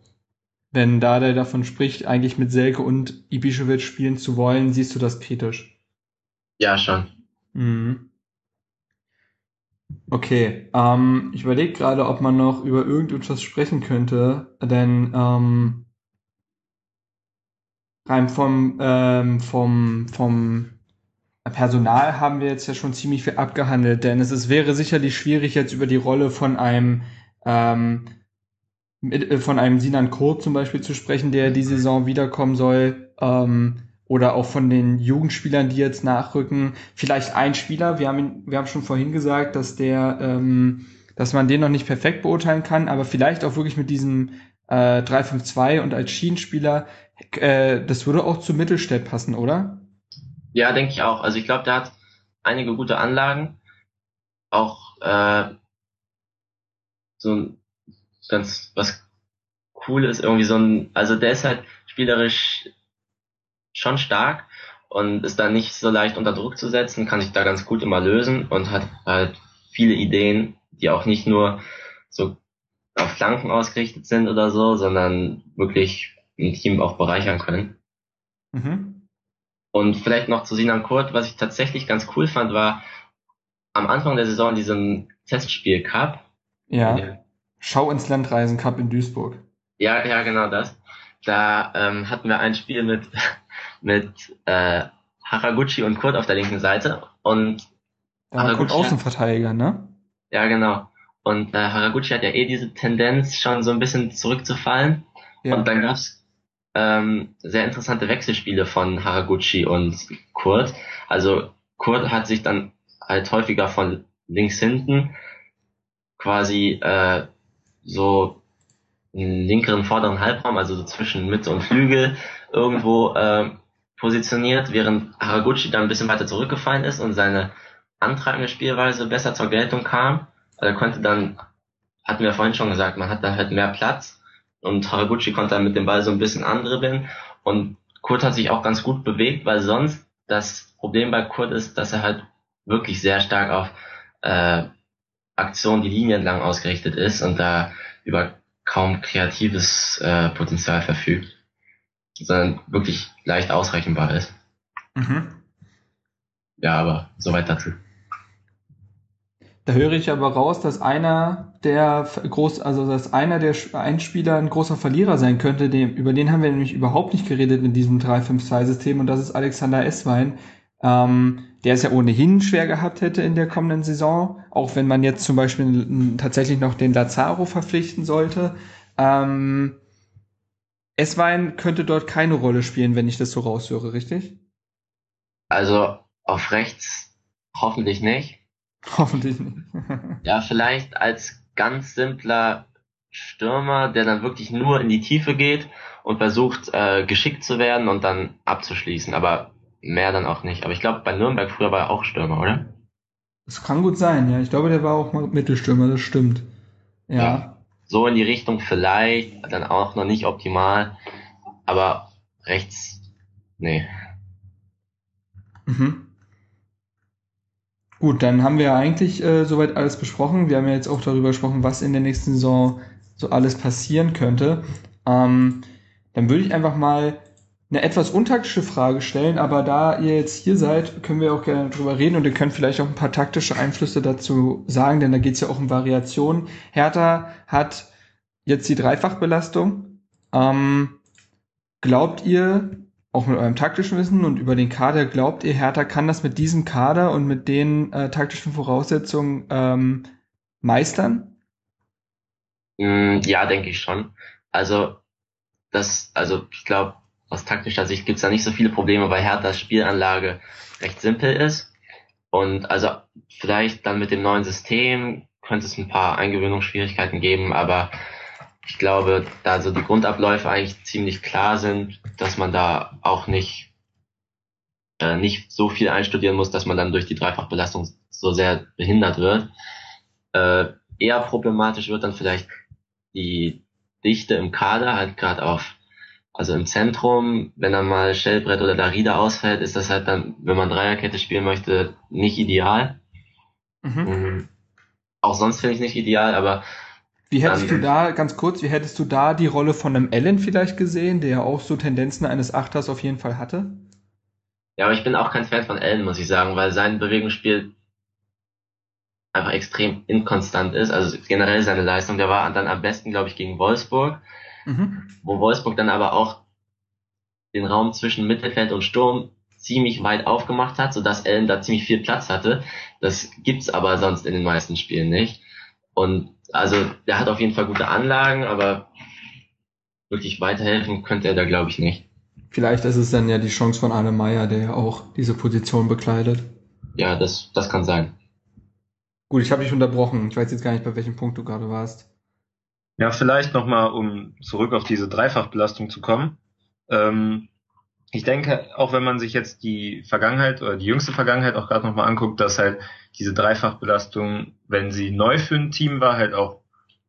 Speaker 1: wenn Dada davon spricht, eigentlich mit Selke und Ibišević spielen zu wollen, siehst du das kritisch?
Speaker 2: Ja, schon.
Speaker 1: Mhm. Okay, ähm, ich überlege gerade, ob man noch über irgendetwas sprechen könnte, denn ähm, rein vom, ähm, vom, vom Personal haben wir jetzt ja schon ziemlich viel abgehandelt, denn es ist, wäre sicherlich schwierig, jetzt über die Rolle von einem ähm, mit, äh, von einem Sinan Kurt zum Beispiel zu sprechen, der die Saison wiederkommen soll. Ähm, oder auch von den Jugendspielern, die jetzt nachrücken. Vielleicht ein Spieler, wir haben, wir haben schon vorhin gesagt, dass der, ähm, dass man den noch nicht perfekt beurteilen kann, aber vielleicht auch wirklich mit diesem äh, 3-5-2 und als Schienenspieler, äh, das würde auch zu Mittelstädt passen, oder?
Speaker 2: Ja, denke ich auch. Also ich glaube, der hat einige gute Anlagen. Auch äh, so ein ganz was cool ist, irgendwie so ein, also der ist halt spielerisch schon stark und ist da nicht so leicht unter Druck zu setzen, kann sich da ganz gut immer lösen und hat halt viele Ideen, die auch nicht nur so auf Flanken ausgerichtet sind oder so, sondern wirklich ein Team auch bereichern können. Mhm. Und vielleicht noch zu Sinan Kurt, was ich tatsächlich ganz cool fand, war am Anfang der Saison in diesem Testspiel Cup.
Speaker 1: Ja. Schau ins Landreisen Cup in Duisburg.
Speaker 2: Ja, ja, genau das. Da ähm, hatten wir ein Spiel mit mit äh, Haraguchi und Kurt auf der linken Seite und
Speaker 1: ja, Haraguchi Kurt Außenverteidiger, ne?
Speaker 2: Ja, genau. Und äh, Haraguchi hat ja eh diese Tendenz, schon so ein bisschen zurückzufallen. Ja. Und dann gab's ähm, sehr interessante Wechselspiele von Haraguchi und Kurt. Also Kurt hat sich dann halt häufiger von links hinten quasi äh, so einen linkeren vorderen Halbraum, also so zwischen Mitte und Flügel irgendwo äh, positioniert, während Haraguchi dann ein bisschen weiter zurückgefallen ist und seine antragende Spielweise besser zur Geltung kam. Also er konnte dann, hatten wir vorhin schon gesagt, man hat da halt mehr Platz und Haraguchi konnte dann mit dem Ball so ein bisschen andribbeln und Kurt hat sich auch ganz gut bewegt, weil sonst das Problem bei Kurt ist, dass er halt wirklich sehr stark auf äh, Aktionen die Linie entlang ausgerichtet ist und da über kaum kreatives äh, Potenzial verfügt sondern wirklich leicht ausrechenbar ist.
Speaker 1: Mhm.
Speaker 2: ja, aber soweit dazu.
Speaker 1: Da höre ich aber raus, dass einer der groß, also dass einer der Einspieler ein großer Verlierer sein könnte. Dem, über den haben wir nämlich überhaupt nicht geredet in diesem 3-5-2-System und das ist Alexander Esswein, ähm, der es ja ohnehin schwer gehabt hätte in der kommenden Saison, auch wenn man jetzt zum Beispiel tatsächlich noch den Lazaro verpflichten sollte. Ähm, Esswein könnte dort keine Rolle spielen, wenn ich das so raushöre, richtig?
Speaker 2: Also auf rechts hoffentlich nicht.
Speaker 1: Hoffentlich nicht.
Speaker 2: ja, vielleicht als ganz simpler Stürmer, der dann wirklich nur in die Tiefe geht und versucht, äh, geschickt zu werden und dann abzuschließen. Aber mehr dann auch nicht. Aber ich glaube, bei Nürnberg früher war er auch Stürmer, oder?
Speaker 1: Das kann gut sein, ja. Ich glaube, der war auch mal Mittelstürmer, das stimmt. Ja. ja.
Speaker 2: So in die Richtung vielleicht, dann auch noch nicht optimal. Aber rechts, nee.
Speaker 1: Mhm. Gut, dann haben wir eigentlich äh, soweit alles besprochen. Wir haben ja jetzt auch darüber gesprochen, was in der nächsten Saison so alles passieren könnte. Ähm, dann würde ich einfach mal eine etwas untaktische Frage stellen, aber da ihr jetzt hier seid, können wir auch gerne drüber reden und ihr könnt vielleicht auch ein paar taktische Einflüsse dazu sagen, denn da geht es ja auch um Variationen. Hertha hat jetzt die Dreifachbelastung. Ähm, glaubt ihr, auch mit eurem taktischen Wissen und über den Kader, glaubt ihr, Hertha kann das mit diesem Kader und mit den äh, taktischen Voraussetzungen ähm, meistern?
Speaker 2: Mm, ja, denke ich schon. Also, das, also ich glaube, aus taktischer Sicht gibt es da nicht so viele Probleme, weil Herthas Spielanlage recht simpel ist. Und also vielleicht dann mit dem neuen System könnte es ein paar Eingewöhnungsschwierigkeiten geben, aber ich glaube, da so die Grundabläufe eigentlich ziemlich klar sind, dass man da auch nicht, äh, nicht so viel einstudieren muss, dass man dann durch die Dreifachbelastung so sehr behindert wird. Äh, eher problematisch wird dann vielleicht die Dichte im Kader, halt gerade auf, also im Zentrum, wenn dann mal Stellbrett oder Darida ausfällt, ist das halt dann, wenn man Dreierkette spielen möchte, nicht ideal. Mhm. Mhm. Auch sonst finde ich nicht ideal, aber
Speaker 1: wie hättest dann, du da, ganz kurz, wie hättest du da die Rolle von einem Allen vielleicht gesehen, der ja auch so Tendenzen eines Achters auf jeden Fall hatte?
Speaker 2: Ja, aber ich bin auch kein Fan von Allen, muss ich sagen, weil sein Bewegungsspiel einfach extrem inkonstant ist. Also generell seine Leistung, der war dann am besten, glaube ich, gegen Wolfsburg, mhm. wo Wolfsburg dann aber auch den Raum zwischen Mittelfeld und Sturm ziemlich weit aufgemacht hat, sodass Allen da ziemlich viel Platz hatte. Das gibt's aber sonst in den meisten Spielen nicht. Und also der hat auf jeden Fall gute Anlagen, aber wirklich weiterhelfen könnte er da, glaube ich, nicht.
Speaker 1: Vielleicht ist es dann ja die Chance von Arne Meyer, der ja auch diese Position bekleidet.
Speaker 2: Ja, das, das kann sein.
Speaker 1: Gut, ich habe dich unterbrochen. Ich weiß jetzt gar nicht, bei welchem Punkt du gerade warst.
Speaker 3: Ja, vielleicht nochmal, um zurück auf diese Dreifachbelastung zu kommen. Ähm, ich denke, auch wenn man sich jetzt die Vergangenheit oder die jüngste Vergangenheit auch gerade nochmal anguckt, dass halt diese Dreifachbelastung, wenn sie neu für ein Team war, halt auch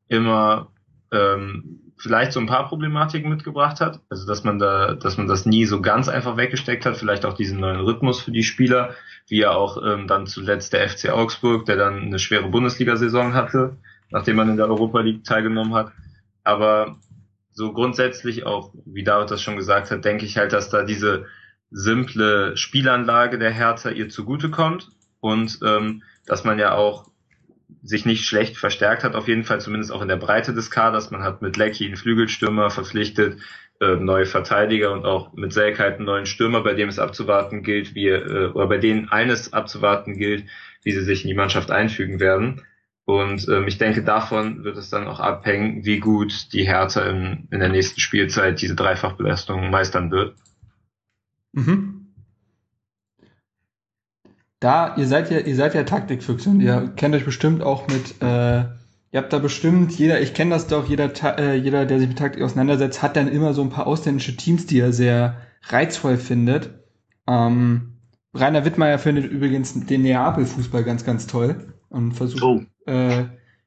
Speaker 3: immer ähm, vielleicht so ein paar Problematiken mitgebracht hat. Also dass man da, dass man das nie so ganz einfach weggesteckt hat, vielleicht auch diesen neuen Rhythmus für die Spieler, wie ja auch ähm, dann zuletzt der FC Augsburg, der dann eine schwere Bundesliga-Saison hatte, nachdem man in der Europa League teilgenommen hat. Aber so grundsätzlich auch, wie David das schon gesagt hat, denke ich halt, dass da diese simple Spielanlage der Hertha ihr zugutekommt und ähm, dass man ja auch sich nicht schlecht verstärkt hat, auf jeden Fall zumindest auch in der Breite des Kaders. Man hat mit Lecky einen Flügelstürmer verpflichtet, äh, neue Verteidiger und auch mit Selkheit einen neuen Stürmer, bei dem es abzuwarten gilt, wie äh, oder bei denen eines abzuwarten gilt, wie sie sich in die Mannschaft einfügen werden. Und ähm, ich denke, davon wird es dann auch abhängen, wie gut die Hertha in, in der nächsten Spielzeit diese Dreifachbelastung meistern wird.
Speaker 1: Mhm da, ihr seid ja, ihr seid ja Taktikfüchse und ihr kennt euch bestimmt auch mit, äh, ihr habt da bestimmt, jeder, ich kenne das doch, jeder, äh, jeder, der sich mit Taktik auseinandersetzt, hat dann immer so ein paar ausländische Teams, die er sehr reizvoll findet. Ähm, Rainer Wittmeier findet übrigens den Neapel-Fußball ganz, ganz toll und versucht, oh. Äh,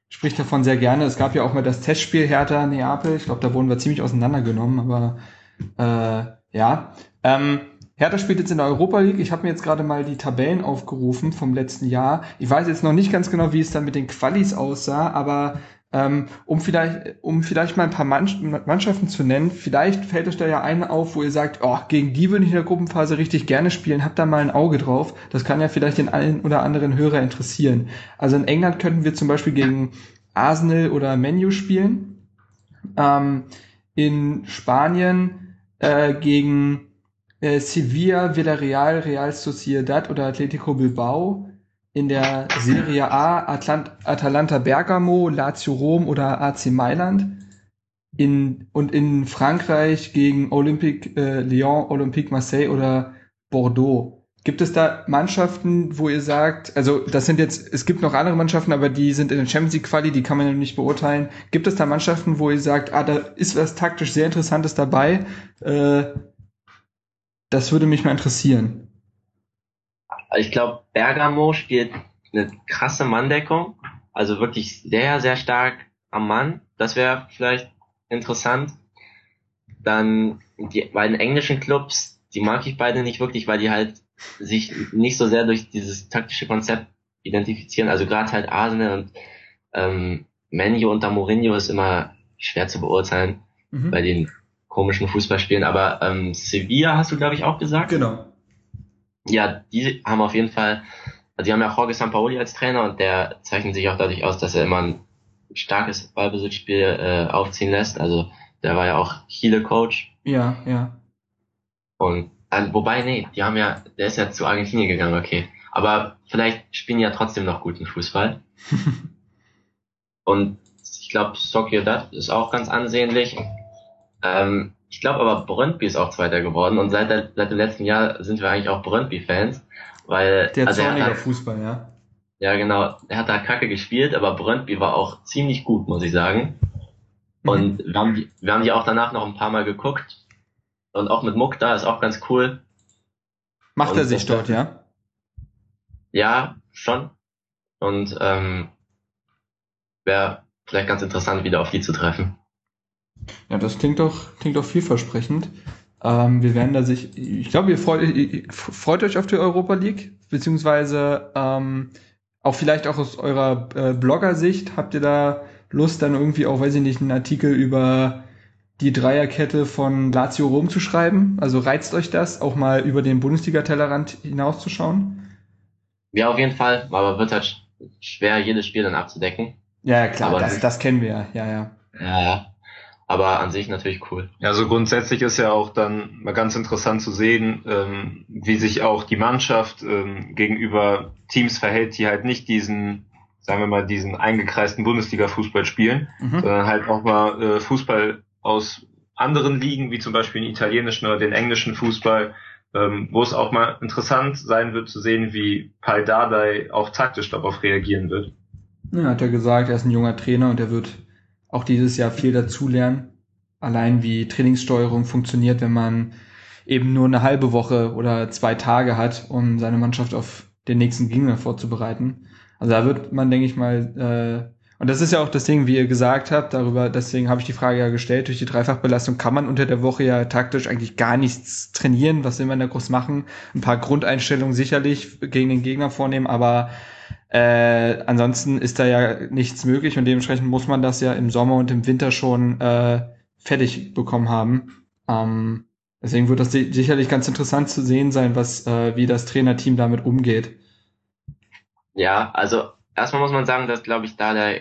Speaker 1: spricht davon sehr gerne. Es gab ja auch mal das Testspiel Hertha Neapel. Ich glaube, da wurden wir ziemlich auseinandergenommen, aber äh, ja. Ähm, Hertha spielt jetzt in der Europa League. Ich habe mir jetzt gerade mal die Tabellen aufgerufen vom letzten Jahr. Ich weiß jetzt noch nicht ganz genau, wie es dann mit den Qualis aussah, aber Ähm, um vielleicht, um vielleicht mal ein paar Mannschaften zu nennen, vielleicht fällt euch da ja eine auf, wo ihr sagt, oh, gegen die würde ich in der Gruppenphase richtig gerne spielen, habt da mal ein Auge drauf. Das kann ja vielleicht den einen oder anderen Hörer interessieren. Also in England könnten wir zum Beispiel gegen Arsenal oder Menu spielen. Ähm, in Spanien äh, gegen äh, Sevilla, Villarreal, Real Sociedad oder Atletico Bilbao in der Serie A Atlant Atalanta Bergamo, Lazio Rom oder AC Mailand. In, und in Frankreich gegen Olympique äh, Lyon, Olympique Marseille oder Bordeaux. Gibt es da Mannschaften, wo ihr sagt, also das sind jetzt, es gibt noch andere Mannschaften, aber die sind in der Champions League Quali, die kann man ja nicht beurteilen. Gibt es da Mannschaften, wo ihr sagt, ah, da ist was taktisch sehr Interessantes dabei? Äh, das würde mich mal interessieren.
Speaker 2: Ich glaube, Bergamo spielt eine krasse Manndeckung, also wirklich sehr, sehr stark am Mann. Das wäre vielleicht interessant. Dann die beiden englischen Clubs, die mag ich beide nicht wirklich, weil die halt sich nicht so sehr durch dieses taktische Konzept identifizieren. Also gerade halt Arsenal und ähm, Menu unter Mourinho ist immer schwer zu beurteilen mhm. bei den komischen Fußballspielen. Aber ähm, Sevilla hast du, glaube ich, auch gesagt.
Speaker 1: Genau
Speaker 2: ja, die haben auf jeden Fall, also die haben ja Jorge Sampaoli als Trainer und der zeichnet sich auch dadurch aus, dass er immer ein starkes Ballbesitzspiel äh, aufziehen lässt. Also der war ja auch Chile-Coach.
Speaker 1: Ja, ja.
Speaker 2: Und also, wobei, nee, die haben ja, der ist ja zu Argentinien gegangen, okay. Aber vielleicht spielen die ja trotzdem noch guten Fußball. und ich glaube, Sociedad ist auch ganz ansehnlich. Ähm, ich glaube aber Brøndby ist auch Zweiter geworden und seit, der, seit dem letzten Jahr sind wir eigentlich auch Brøndby-Fans, weil
Speaker 1: der also zorniger hat, Fußball, ja.
Speaker 2: Ja, genau. Er hat da Kacke gespielt, aber Brøndby war auch ziemlich gut, muss ich sagen. Mhm. Und wir haben, die, wir haben die auch danach noch ein paar Mal geguckt und auch mit Muck da ist auch ganz cool.
Speaker 1: Macht und er sich dort, ja?
Speaker 2: Ja, schon. Und ähm, wäre vielleicht ganz interessant, wieder auf die zu treffen.
Speaker 1: Ja, das klingt doch, klingt doch vielversprechend. Ähm, wir werden da sich, ich glaube, ihr freut, ihr freut euch auf die Europa League, beziehungsweise ähm, auch vielleicht auch aus eurer äh, Blogger-Sicht habt ihr da Lust, dann irgendwie auch, weiß ich nicht, einen Artikel über die Dreierkette von Lazio Rom zu schreiben? Also reizt euch das, auch mal über den Bundesliga-Tellerrand hinauszuschauen?
Speaker 2: Ja, auf jeden Fall, aber wird halt schwer, jedes Spiel dann abzudecken.
Speaker 1: Ja, klar, das, das kennen wir ja, ja, ja.
Speaker 2: Ja, ja aber an sich natürlich cool.
Speaker 3: Ja, also grundsätzlich ist ja auch dann mal ganz interessant zu sehen, ähm, wie sich auch die Mannschaft ähm, gegenüber Teams verhält, die halt nicht diesen, sagen wir mal, diesen eingekreisten Bundesliga-Fußball spielen, mhm. sondern halt auch mal äh, Fußball aus anderen Ligen, wie zum Beispiel den italienischen oder den englischen Fußball, ähm, wo es auch mal interessant sein wird zu sehen, wie Pal Dardai auch taktisch darauf reagieren wird.
Speaker 1: Ja, hat er gesagt, er ist ein junger Trainer und er wird auch dieses Jahr viel dazulernen. Allein wie Trainingssteuerung funktioniert, wenn man eben nur eine halbe Woche oder zwei Tage hat, um seine Mannschaft auf den nächsten Gegner vorzubereiten. Also da wird man, denke ich mal, äh, und das ist ja auch das Ding, wie ihr gesagt habt, darüber, deswegen habe ich die Frage ja gestellt, durch die Dreifachbelastung kann man unter der Woche ja taktisch eigentlich gar nichts trainieren. Was will man da groß machen? Ein paar Grundeinstellungen sicherlich gegen den Gegner vornehmen, aber äh, ansonsten ist da ja nichts möglich und dementsprechend muss man das ja im Sommer und im Winter schon äh, fertig bekommen haben. Ähm, deswegen wird das sicherlich ganz interessant zu sehen sein, was äh, wie das Trainerteam damit umgeht.
Speaker 2: Ja, also erstmal muss man sagen, dass glaube ich da der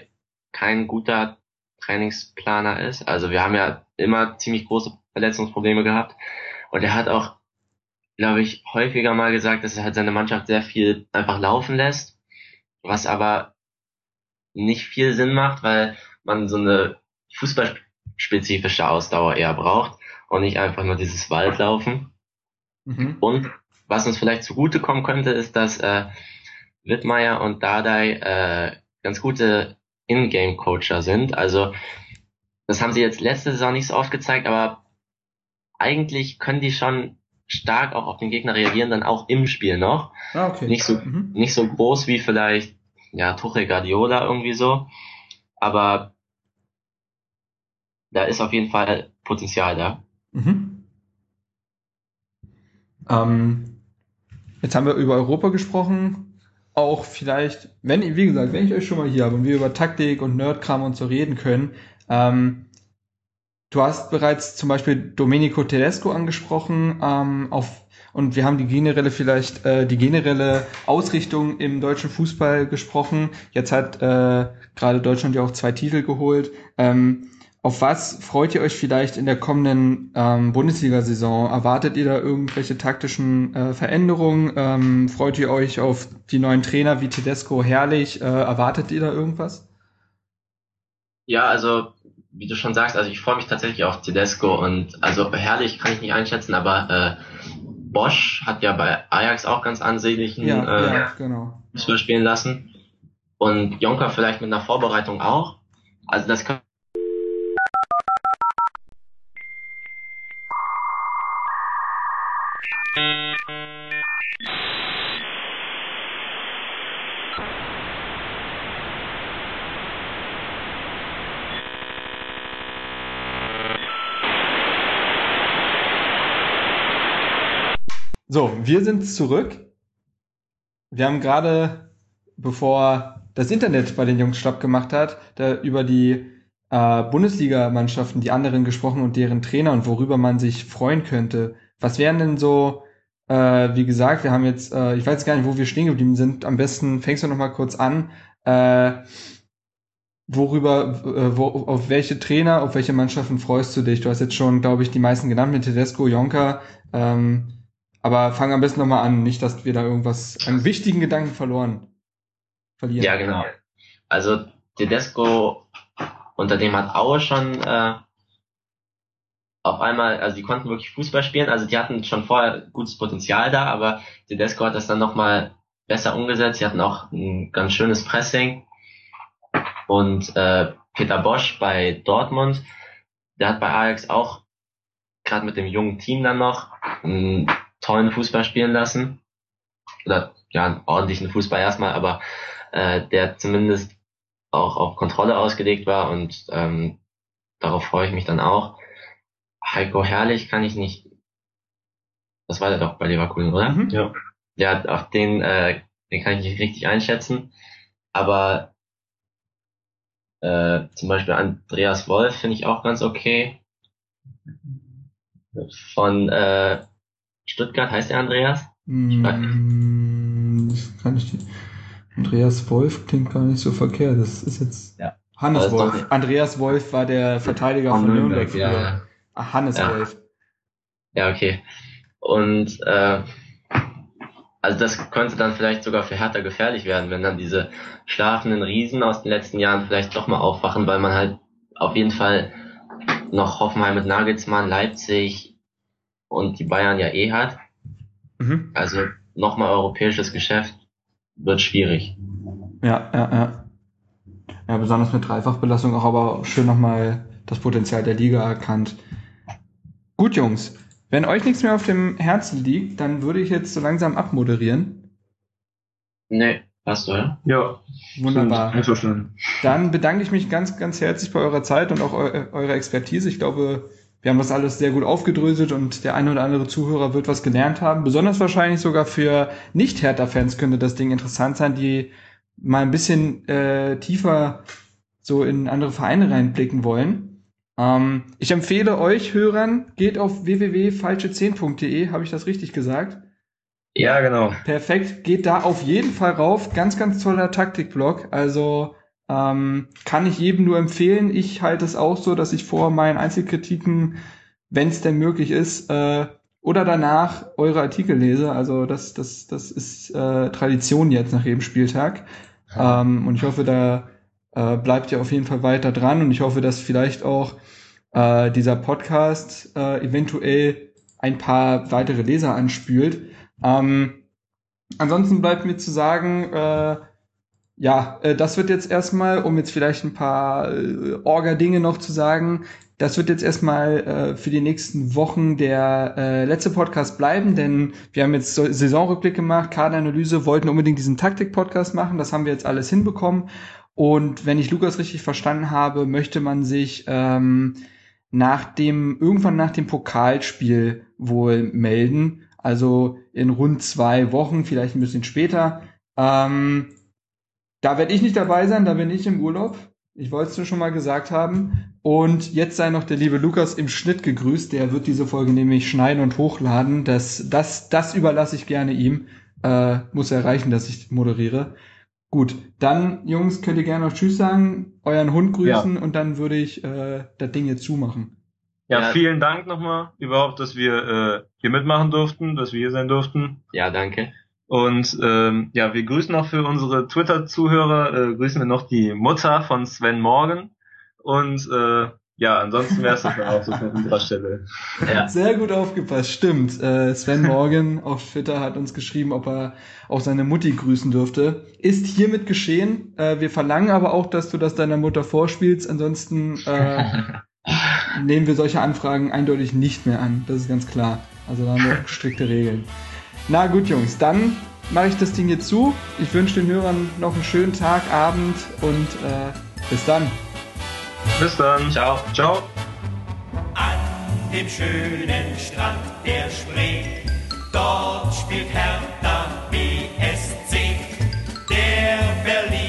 Speaker 2: kein guter Trainingsplaner ist. Also wir haben ja immer ziemlich große Verletzungsprobleme gehabt und er hat auch, glaube ich, häufiger mal gesagt, dass er halt seine Mannschaft sehr viel einfach laufen lässt was aber nicht viel Sinn macht, weil man so eine fußballspezifische Ausdauer eher braucht und nicht einfach nur dieses Waldlaufen. Mhm. Und was uns vielleicht zugutekommen könnte, ist, dass äh, Wittmeier und Dardai äh, ganz gute Ingame-Coacher sind. Also das haben sie jetzt letzte Saison nicht so oft gezeigt, aber eigentlich können die schon stark auch auf den Gegner reagieren, dann auch im Spiel noch. Ah, okay. Nicht so, mhm. nicht so groß wie vielleicht, ja, Tuchel Guardiola irgendwie so. Aber da ist auf jeden Fall Potenzial da. Mhm.
Speaker 1: Ähm, jetzt haben wir über Europa gesprochen. auch vielleicht, wenn, wie gesagt, wenn ich euch schon mal hier habe und wir über Taktik und Nerdkram und so reden können, ähm, du hast bereits zum Beispiel Domenico Tedesco angesprochen, ähm, auf und wir haben die generelle vielleicht äh, die generelle Ausrichtung im deutschen Fußball gesprochen. Jetzt hat äh, gerade Deutschland ja auch zwei Titel geholt. Ähm, auf was freut ihr euch vielleicht in der kommenden ähm, Bundesliga-Saison? Erwartet ihr da irgendwelche taktischen äh, Veränderungen? Ähm, freut ihr euch auf die neuen Trainer wie Tedesco herrlich? Äh, erwartet ihr da irgendwas?
Speaker 2: Ja, also wie du schon sagst, also ich freue mich tatsächlich auf Tedesco und also herrlich kann ich nicht einschätzen, aber äh, Bosch hat ja bei Ajax auch ganz ansehnlichen ja, äh, ja, genau. spielen lassen und Jonker vielleicht mit einer Vorbereitung auch. Also das kann
Speaker 1: So, wir sind zurück. Wir haben gerade, bevor das Internet bei den Jungs Stopp gemacht hat, da über die äh, Bundesligamannschaften, die anderen gesprochen und deren Trainer und worüber man sich freuen könnte. Was wären denn so, äh, wie gesagt, wir haben jetzt, äh, ich weiß gar nicht, wo wir stehen geblieben sind. Am besten fängst du noch mal kurz an. Äh, worüber, äh, wo, auf welche Trainer, auf welche Mannschaften freust du dich? Du hast jetzt schon, glaube ich, die meisten genannt mit Tedesco, Jonka. Ähm, aber fang am besten nochmal an, nicht, dass wir da irgendwas, einen wichtigen Gedanken verloren
Speaker 2: verlieren. Ja, genau. Also Tedesco, unter dem hat Aue schon äh, auf einmal, also die konnten wirklich Fußball spielen, also die hatten schon vorher gutes Potenzial da, aber Tedesco hat das dann nochmal besser umgesetzt. Sie hatten auch ein ganz schönes Pressing. Und äh, Peter Bosch bei Dortmund, der hat bei Ajax auch gerade mit dem jungen Team dann noch ein tollen Fußball spielen lassen. Oder ja, einen ordentlichen Fußball erstmal, aber äh, der zumindest auch auf Kontrolle ausgelegt war und ähm, darauf freue ich mich dann auch. Heiko Herrlich kann ich nicht. Das war der doch bei Leverkusen, oder? Mhm. Ja. Ja, auf den, äh, den kann ich nicht richtig einschätzen. Aber äh, zum Beispiel Andreas Wolf finde ich auch ganz okay. Von äh, Stuttgart heißt der Andreas?
Speaker 1: Mm, das kann ich nicht. Andreas Wolf klingt gar nicht so verkehrt. Das ist jetzt ja. Hannes also Wolf. Andreas Wolf war der Verteidiger von, von Nürnberg. Nürnberg ja, ja. Ach, Hannes
Speaker 2: ja.
Speaker 1: Wolf.
Speaker 2: Ja, okay. Und äh, also das könnte dann vielleicht sogar für Hertha gefährlich werden, wenn dann diese schlafenden Riesen aus den letzten Jahren vielleicht doch mal aufwachen, weil man halt auf jeden Fall noch Hoffenheim mit Nagelsmann, Leipzig, und die Bayern ja eh hat. Mhm. Also nochmal europäisches Geschäft wird schwierig.
Speaker 1: Ja, ja, ja. Ja, besonders mit Dreifachbelastung auch aber schön nochmal das Potenzial der Liga erkannt. Gut, Jungs. Wenn euch nichts mehr auf dem Herzen liegt, dann würde ich jetzt so langsam abmoderieren.
Speaker 2: Nee, hast du, ja?
Speaker 1: Ja. Wunderbar. Dann bedanke ich mich ganz, ganz herzlich bei eurer Zeit und auch eu eurer Expertise. Ich glaube, wir haben das alles sehr gut aufgedröselt und der eine oder andere Zuhörer wird was gelernt haben. Besonders wahrscheinlich sogar für Nicht-Hertha-Fans könnte das Ding interessant sein, die mal ein bisschen äh, tiefer so in andere Vereine reinblicken wollen. Ähm, ich empfehle euch Hörern, geht auf www.falsche10.de, habe ich das richtig gesagt?
Speaker 2: Ja, genau.
Speaker 1: Perfekt, geht da auf jeden Fall rauf. Ganz, ganz toller Taktikblog. Also ähm, kann ich jedem nur empfehlen. Ich halte es auch so, dass ich vor meinen Einzelkritiken, wenn es denn möglich ist, äh, oder danach eure Artikel lese. Also das, das, das ist äh, Tradition jetzt nach jedem Spieltag. Ähm, und ich hoffe, da äh, bleibt ihr auf jeden Fall weiter dran. Und ich hoffe, dass vielleicht auch äh, dieser Podcast äh, eventuell ein paar weitere Leser anspült. Ähm, ansonsten bleibt mir zu sagen, äh, ja, äh, das wird jetzt erstmal, um jetzt vielleicht ein paar äh, Orga-Dinge noch zu sagen, das wird jetzt erstmal äh, für die nächsten Wochen der letzte Podcast bleiben, denn wir haben jetzt Saisonrückblick gemacht, Kaderanalyse, wollten unbedingt diesen Taktik-Podcast machen, das haben wir jetzt alles hinbekommen. Und wenn ich Lukas richtig verstanden habe, möchte man sich ähm, nach dem, irgendwann nach dem Pokalspiel wohl melden. Also in rund zwei Wochen, vielleicht ein bisschen später. Ähm, da werde ich nicht dabei sein, da bin ich im Urlaub. Ich wollte es dir schon mal gesagt haben. Und jetzt sei noch der liebe Lukas im Schnitt gegrüßt. Der wird diese Folge nämlich schneiden und hochladen. Das, das, das überlasse ich gerne ihm. Äh, muss erreichen, dass ich moderiere. Gut, dann, Jungs, könnt ihr gerne noch Tschüss sagen, euren Hund grüßen ja. und dann würde ich äh, das Ding jetzt zumachen.
Speaker 3: Ja, ja, vielen Dank nochmal überhaupt, dass wir äh, hier mitmachen durften, dass wir hier sein durften.
Speaker 2: Ja, danke.
Speaker 3: Und ähm, ja, wir grüßen auch für unsere Twitter-Zuhörer, äh, grüßen wir noch die Mutter von Sven Morgan. Und äh, ja, ansonsten wäre es das dann auch so von unserer Stelle.
Speaker 1: Ja. Sehr gut aufgepasst, stimmt. Äh, Sven Morgan auf Twitter hat uns geschrieben, ob er auch seine Mutti grüßen dürfte. Ist hiermit geschehen. Äh, wir verlangen aber auch, dass du das deiner Mutter vorspielst. Ansonsten äh, nehmen wir solche Anfragen eindeutig nicht mehr an. Das ist ganz klar. Also da haben wir strikte Regeln. Na gut, Jungs, dann mache ich das Ding jetzt zu. Ich wünsche den Hörern noch einen schönen Tag, Abend und äh, bis dann.
Speaker 3: Bis dann. Ciao. Ciao.
Speaker 4: An dem schönen Strand der Spree, dort spielt Hertha BSC. Der Berliner